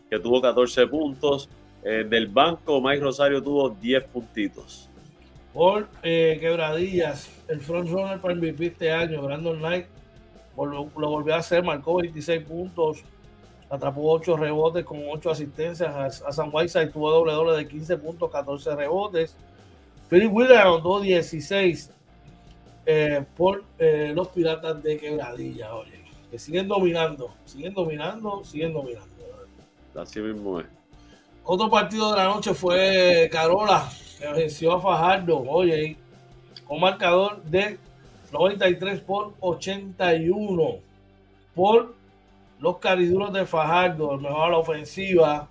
que tuvo 14 puntos. Eh, del banco, Mike Rosario tuvo 10 puntitos. Por quebradillas, el frontrunner para MVP este año, Brandon Knight, lo, volvió a hacer, marcó 26 puntos, atrapó 8 rebotes con 8 asistencias. A, San Whiteside tuvo doble doble de 15 puntos, 14 rebotes. Philip Wheeler anotó 16 eh, por los piratas de quebradilla, oye, que siguen dominando, siguen dominando, siguen dominando. Así mismo es. Otro partido de la noche fue Carola que venció a Fajardo, oye, con marcador de 93 por 81 por los cariduros de Fajardo, el mejor a la ofensiva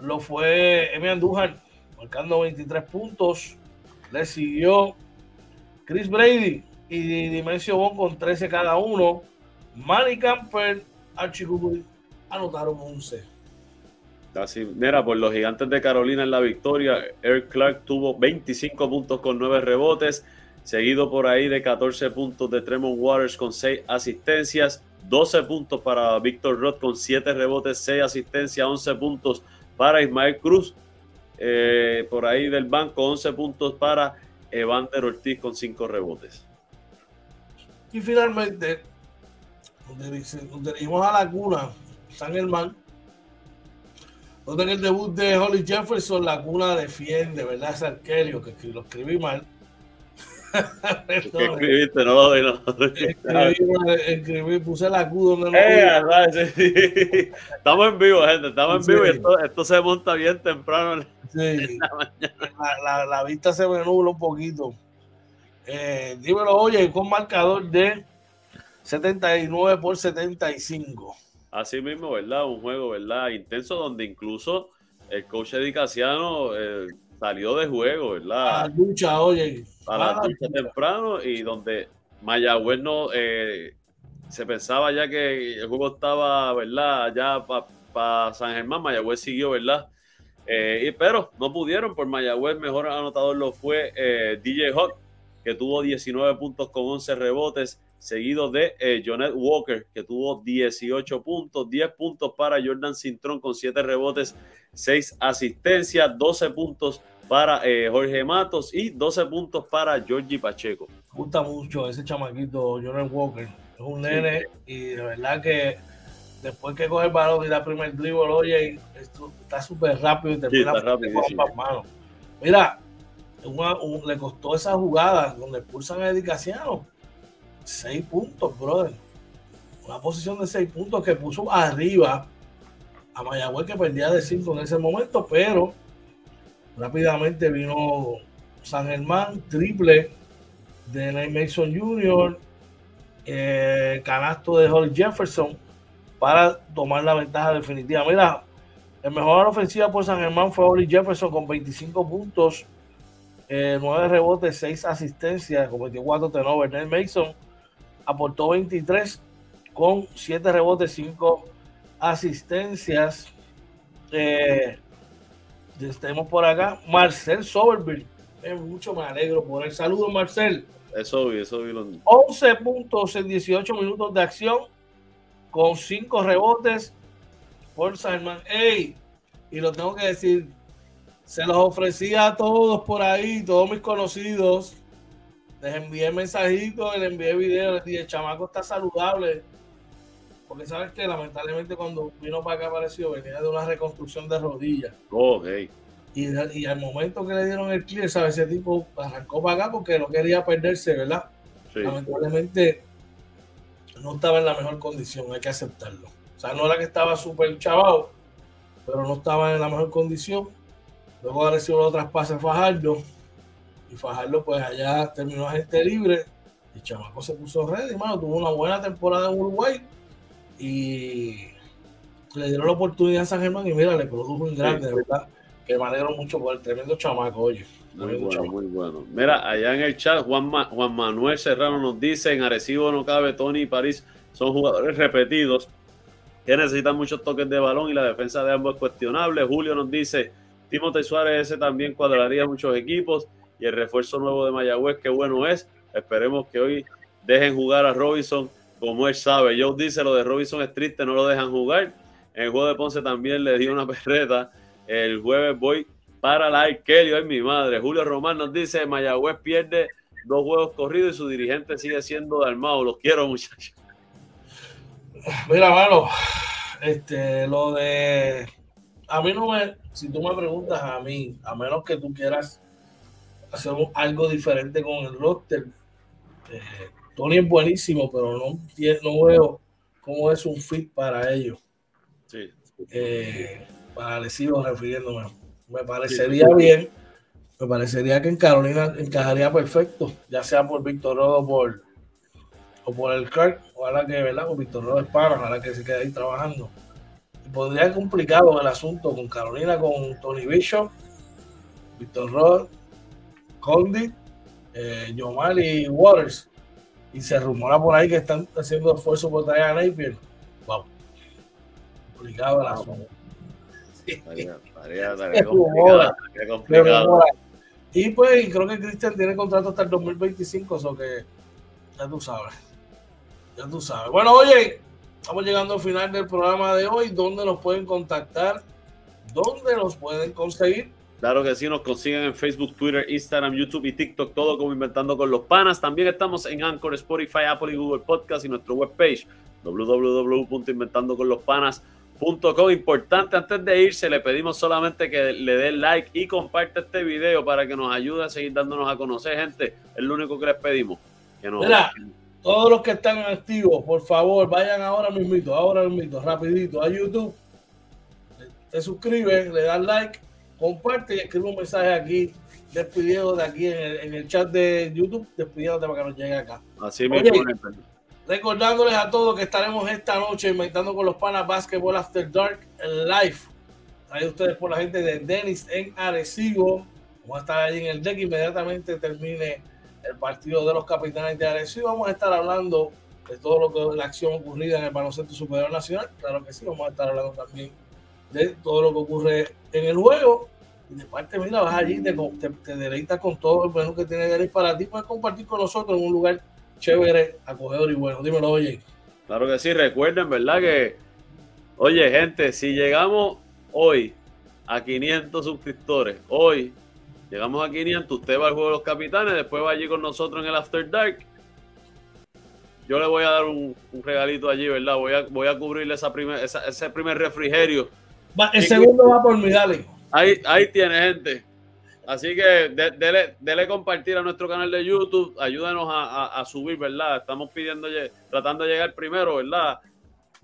lo fue Emi Andújar, marcando 23 puntos. Le siguió Chris Brady y Dimensio Bon con 13 cada uno. Manny Camper, Archie anotaron 11. Así, mira, por los gigantes de Carolina en la victoria, Eric Clark tuvo 25 puntos con 9 rebotes, seguido por ahí de 14 puntos de Tremont Waters con 6 asistencias, 12 puntos para Víctor Roth con 7 rebotes, 6 asistencias, 11 puntos para Ismael Cruz, eh, por ahí del banco, 11 puntos para Evander Ortiz con 5 rebotes. Y finalmente, donde, dirigimos a la cuna, San Germán, donde en el debut de Holly Jefferson, la cuna defiende, ¿verdad? Es Arkelio, que lo escribí mal. ¿Qué escribiste? No, no. Escribí, puse la Q donde no. Eh, estamos en vivo, gente. Estamos en vivo y esto, esto, se monta bien temprano. Sí. La, la, vista se me nubla un poquito. Eh, dímelo, oye, con marcador de 79 por 75. Así mismo, ¿verdad? Un juego, ¿verdad? Intenso donde incluso el coach Edicaciano eh, salió de juego, ¿verdad? A la lucha, oye. A la lucha temprano y donde Mayagüez no eh, se pensaba ya que el juego estaba, ¿verdad? Ya para San Germán, Mayagüez siguió, ¿verdad? Eh, y, pero no pudieron, por Mayagüez mejor anotador lo fue DJ Hawk, que tuvo 19 puntos con 11 rebotes, seguido de eh, Jonet Walker, que tuvo 18 puntos, 10 puntos para Jordan Cintrón con 7 rebotes, 6 asistencias, 12 puntos para eh, Jorge Matos y 12 puntos para Georgie Pacheco. Me gusta mucho ese chamaquito, Jonet Walker. Es un nene y de verdad que después que coge el balón y da primer dribble, oye, esto está súper rápido y termina sí, rápido, Mira, le costó esa jugada donde expulsan a Edicaciano 6 puntos, brother. Una posición de 6 puntos que puso arriba a Mayagüez que perdía de 5 en ese momento, pero rápidamente vino San Germán, triple de Nate Mason Jr., eh, canasto de Holly Jefferson para tomar la ventaja definitiva. Mira, el mejor ofensiva por San Germán fue Holly Jefferson con 25 puntos, 9 eh, rebotes, 6 asistencias, con 24 turnovers. Nate Mason aportó 23 con 7 rebotes, 5 asistencias. Eh, tenemos por acá Marcel Soberville. mucho me alegro por el saludo, Marcel. Eso vi, eso vi. 11 puntos en 18 minutos de acción con 5 rebotes por Simon. Ey, y lo tengo que decir, se los ofrecía a todos por ahí, todos mis conocidos les envié mensajitos, les envié videos, les dije, el chamaco está saludable. Porque sabes que lamentablemente cuando vino para acá apareció, venía de una reconstrucción de rodillas. y, y, al momento que le dieron el clear, ¿sabes? Ese tipo arrancó para acá porque no quería perderse, ¿verdad? Lamentablemente no estaba en la mejor condición, hay que aceptarlo. O sea, no era que estaba súper chavado, pero no estaba en la mejor condición. Luego recibió los traspases Fajardo y Fajardo pues allá terminó agente libre y Chamaco se puso ready, mano, tuvo una buena temporada en Uruguay y le dieron la oportunidad a San Germán y mira, le produjo un grande, de verdad, que me alegro mucho por el tremendo chamaco, oye. Muy bueno, muy bueno. Mira, allá en el chat, Juan, Juan Manuel Serrano nos dice, en Arecibo no cabe, Tony y París son jugadores repetidos que necesitan muchos toques de balón y la defensa de ambos es cuestionable. Julio nos dice, Timote Suárez ese también cuadraría muchos equipos y el refuerzo nuevo de Mayagüez, qué bueno es. Esperemos que hoy dejen jugar a Robinson como él sabe. Joe dice lo de Robinson es triste, no lo dejan jugar. En el juego de Ponce también le dio una perreta. El jueves voy para la Kelly, ay mi madre. Julio Román nos dice, Mayagüez pierde dos juegos corridos y su dirigente sigue siendo Dalmao. Los quiero, muchachos. Mira, mano, este, lo de... A mí no me... Si tú me preguntas a mí, a menos que tú quieras hacemos algo diferente con el roster. Eh, Tony es buenísimo, pero no, no veo cómo es un fit para ellos. Sí. Eh, para refiriéndome. Me parecería bien Me parecería que en Carolina encajaría perfecto, ya sea por Víctor Rodo o por, o por el Clark. Ojalá que, ¿verdad? Con Víctor Rodo es para, ojalá que se quede ahí trabajando. Y podría ser complicado el asunto con Carolina, con Tony Bishop, Víctor Rodo, Condit, eh, y Waters. Y se rumora por ahí que están haciendo esfuerzo por traer a Napier. Wow. Complicado el asunto. Y pues creo que Cristian tiene contrato hasta el 2025, eso que ya tú sabes. Ya tú sabes. Bueno, oye, estamos llegando al final del programa de hoy. ¿Dónde nos pueden contactar? ¿Dónde nos pueden conseguir? Claro que sí, nos consiguen en Facebook, Twitter, Instagram, YouTube y TikTok, todo como Inventando con los Panas. También estamos en Anchor, Spotify, Apple y Google Podcast y nuestro webpage www.inventandoconlospanas.com. Importante, antes de irse, le pedimos solamente que le den like y comparte este video para que nos ayude a seguir dándonos a conocer, gente. Es lo único que les pedimos. Que nos... Mira, todos los que están activos, por favor, vayan ahora mismito, ahora mismito, rapidito a YouTube. Se suscriben, le dan like comparte y escribe un mensaje aquí, despidiendo de aquí en el, chat de YouTube, despidiéndote para que nos llegue acá. Así mismo. recordándoles a todos que estaremos esta noche inventando con los panas Basketball After Dark en live. Ahí ustedes por la gente de Dennis en Arecibo. Vamos a estar ahí en el deck inmediatamente termine el partido de los capitanes de Arecibo. Vamos a estar hablando de todo lo que la acción ocurrida en el baloncesto superior nacional. Claro que sí, vamos a estar hablando también de todo lo que ocurre en el juego y de parte, mira, vas allí, te, te, deleitas con todo el bueno que tiene Denis para ti, puedes compartir con nosotros en un lugar chévere, acogedor y bueno. Dímelo, oye. Claro que sí, recuerden, ¿verdad? Que, oye, gente, si llegamos hoy a 500 suscriptores, hoy llegamos a 500, usted va al juego de los capitanes, después va allí con nosotros en el After Dark. Yo le voy a dar un, regalito allí, ¿verdad? Voy a, voy a cubrirle ese primer refrigerio. El segundo va por mi, dale. Ahí, ahí tiene, gente. Así que dele, compartir a nuestro canal de YouTube, ayúdanos a, subir, ¿verdad? Estamos pidiendo, tratando de llegar primero, ¿verdad?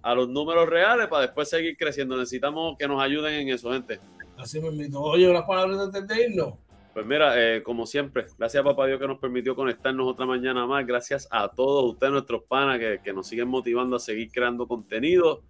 A los números reales para después seguir creciendo. Necesitamos que nos ayuden en eso, gente. Así me invito. Oye, unas palabras antes de irnos. Pues mira, eh, como siempre, gracias a Papá Dios que nos permitió conectarnos otra mañana más. Gracias a todos ustedes, nuestros panas, que, que nos siguen motivando a seguir creando contenido.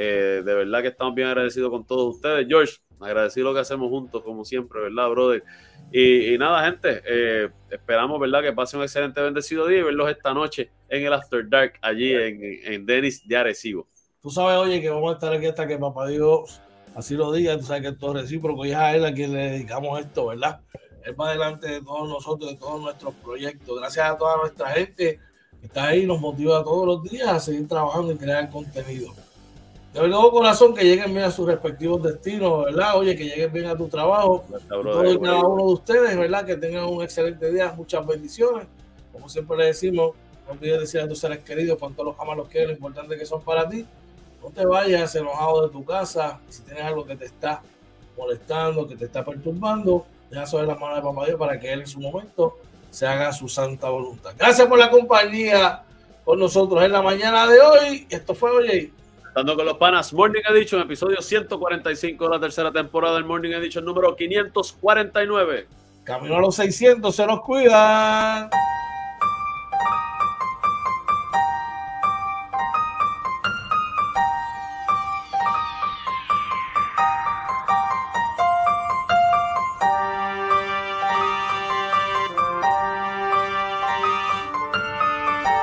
Eh, de verdad que estamos bien agradecidos con todos ustedes. George, agradecido lo que hacemos juntos, como siempre, ¿verdad, brother? Y, nada, gente, eh, esperamos, ¿verdad? Que pase un excelente bendecido día y verlos esta noche en el After Dark, allí en, en Denis de Arecibo. Tú sabes, oye, que vamos a estar aquí hasta que Papá Dios así lo diga, tú sabes que esto es recíproco y es a él a quien le dedicamos esto, ¿verdad? Él va delante de todos nosotros, de todos nuestros proyectos. Gracias a toda nuestra gente que está ahí, nos motiva todos los días a seguir trabajando y crear contenido de verdad corazón que lleguen bien a sus respectivos destinos, ¿verdad? Oye, que lleguen bien a tu trabajo. Todo y cada uno de ustedes, ¿verdad? Que tengan un excelente día, muchas bendiciones. Como siempre le decimos, no olvides decir a tus seres queridos cuánto los amas, los quieres, lo importante que son para ti. No te vayas enojado de tu casa. Si tienes algo que te está molestando, que te está perturbando, deja sobre las manos de Papá Dios para que Él en su momento se haga su santa voluntad. Gracias por la compañía con nosotros en la mañana de hoy. Esto fue, oye, Dando con los panas, Morning Edition, episodio 145 de la tercera temporada del Morning Edition número 549. Camino a los 600, se los cuidan.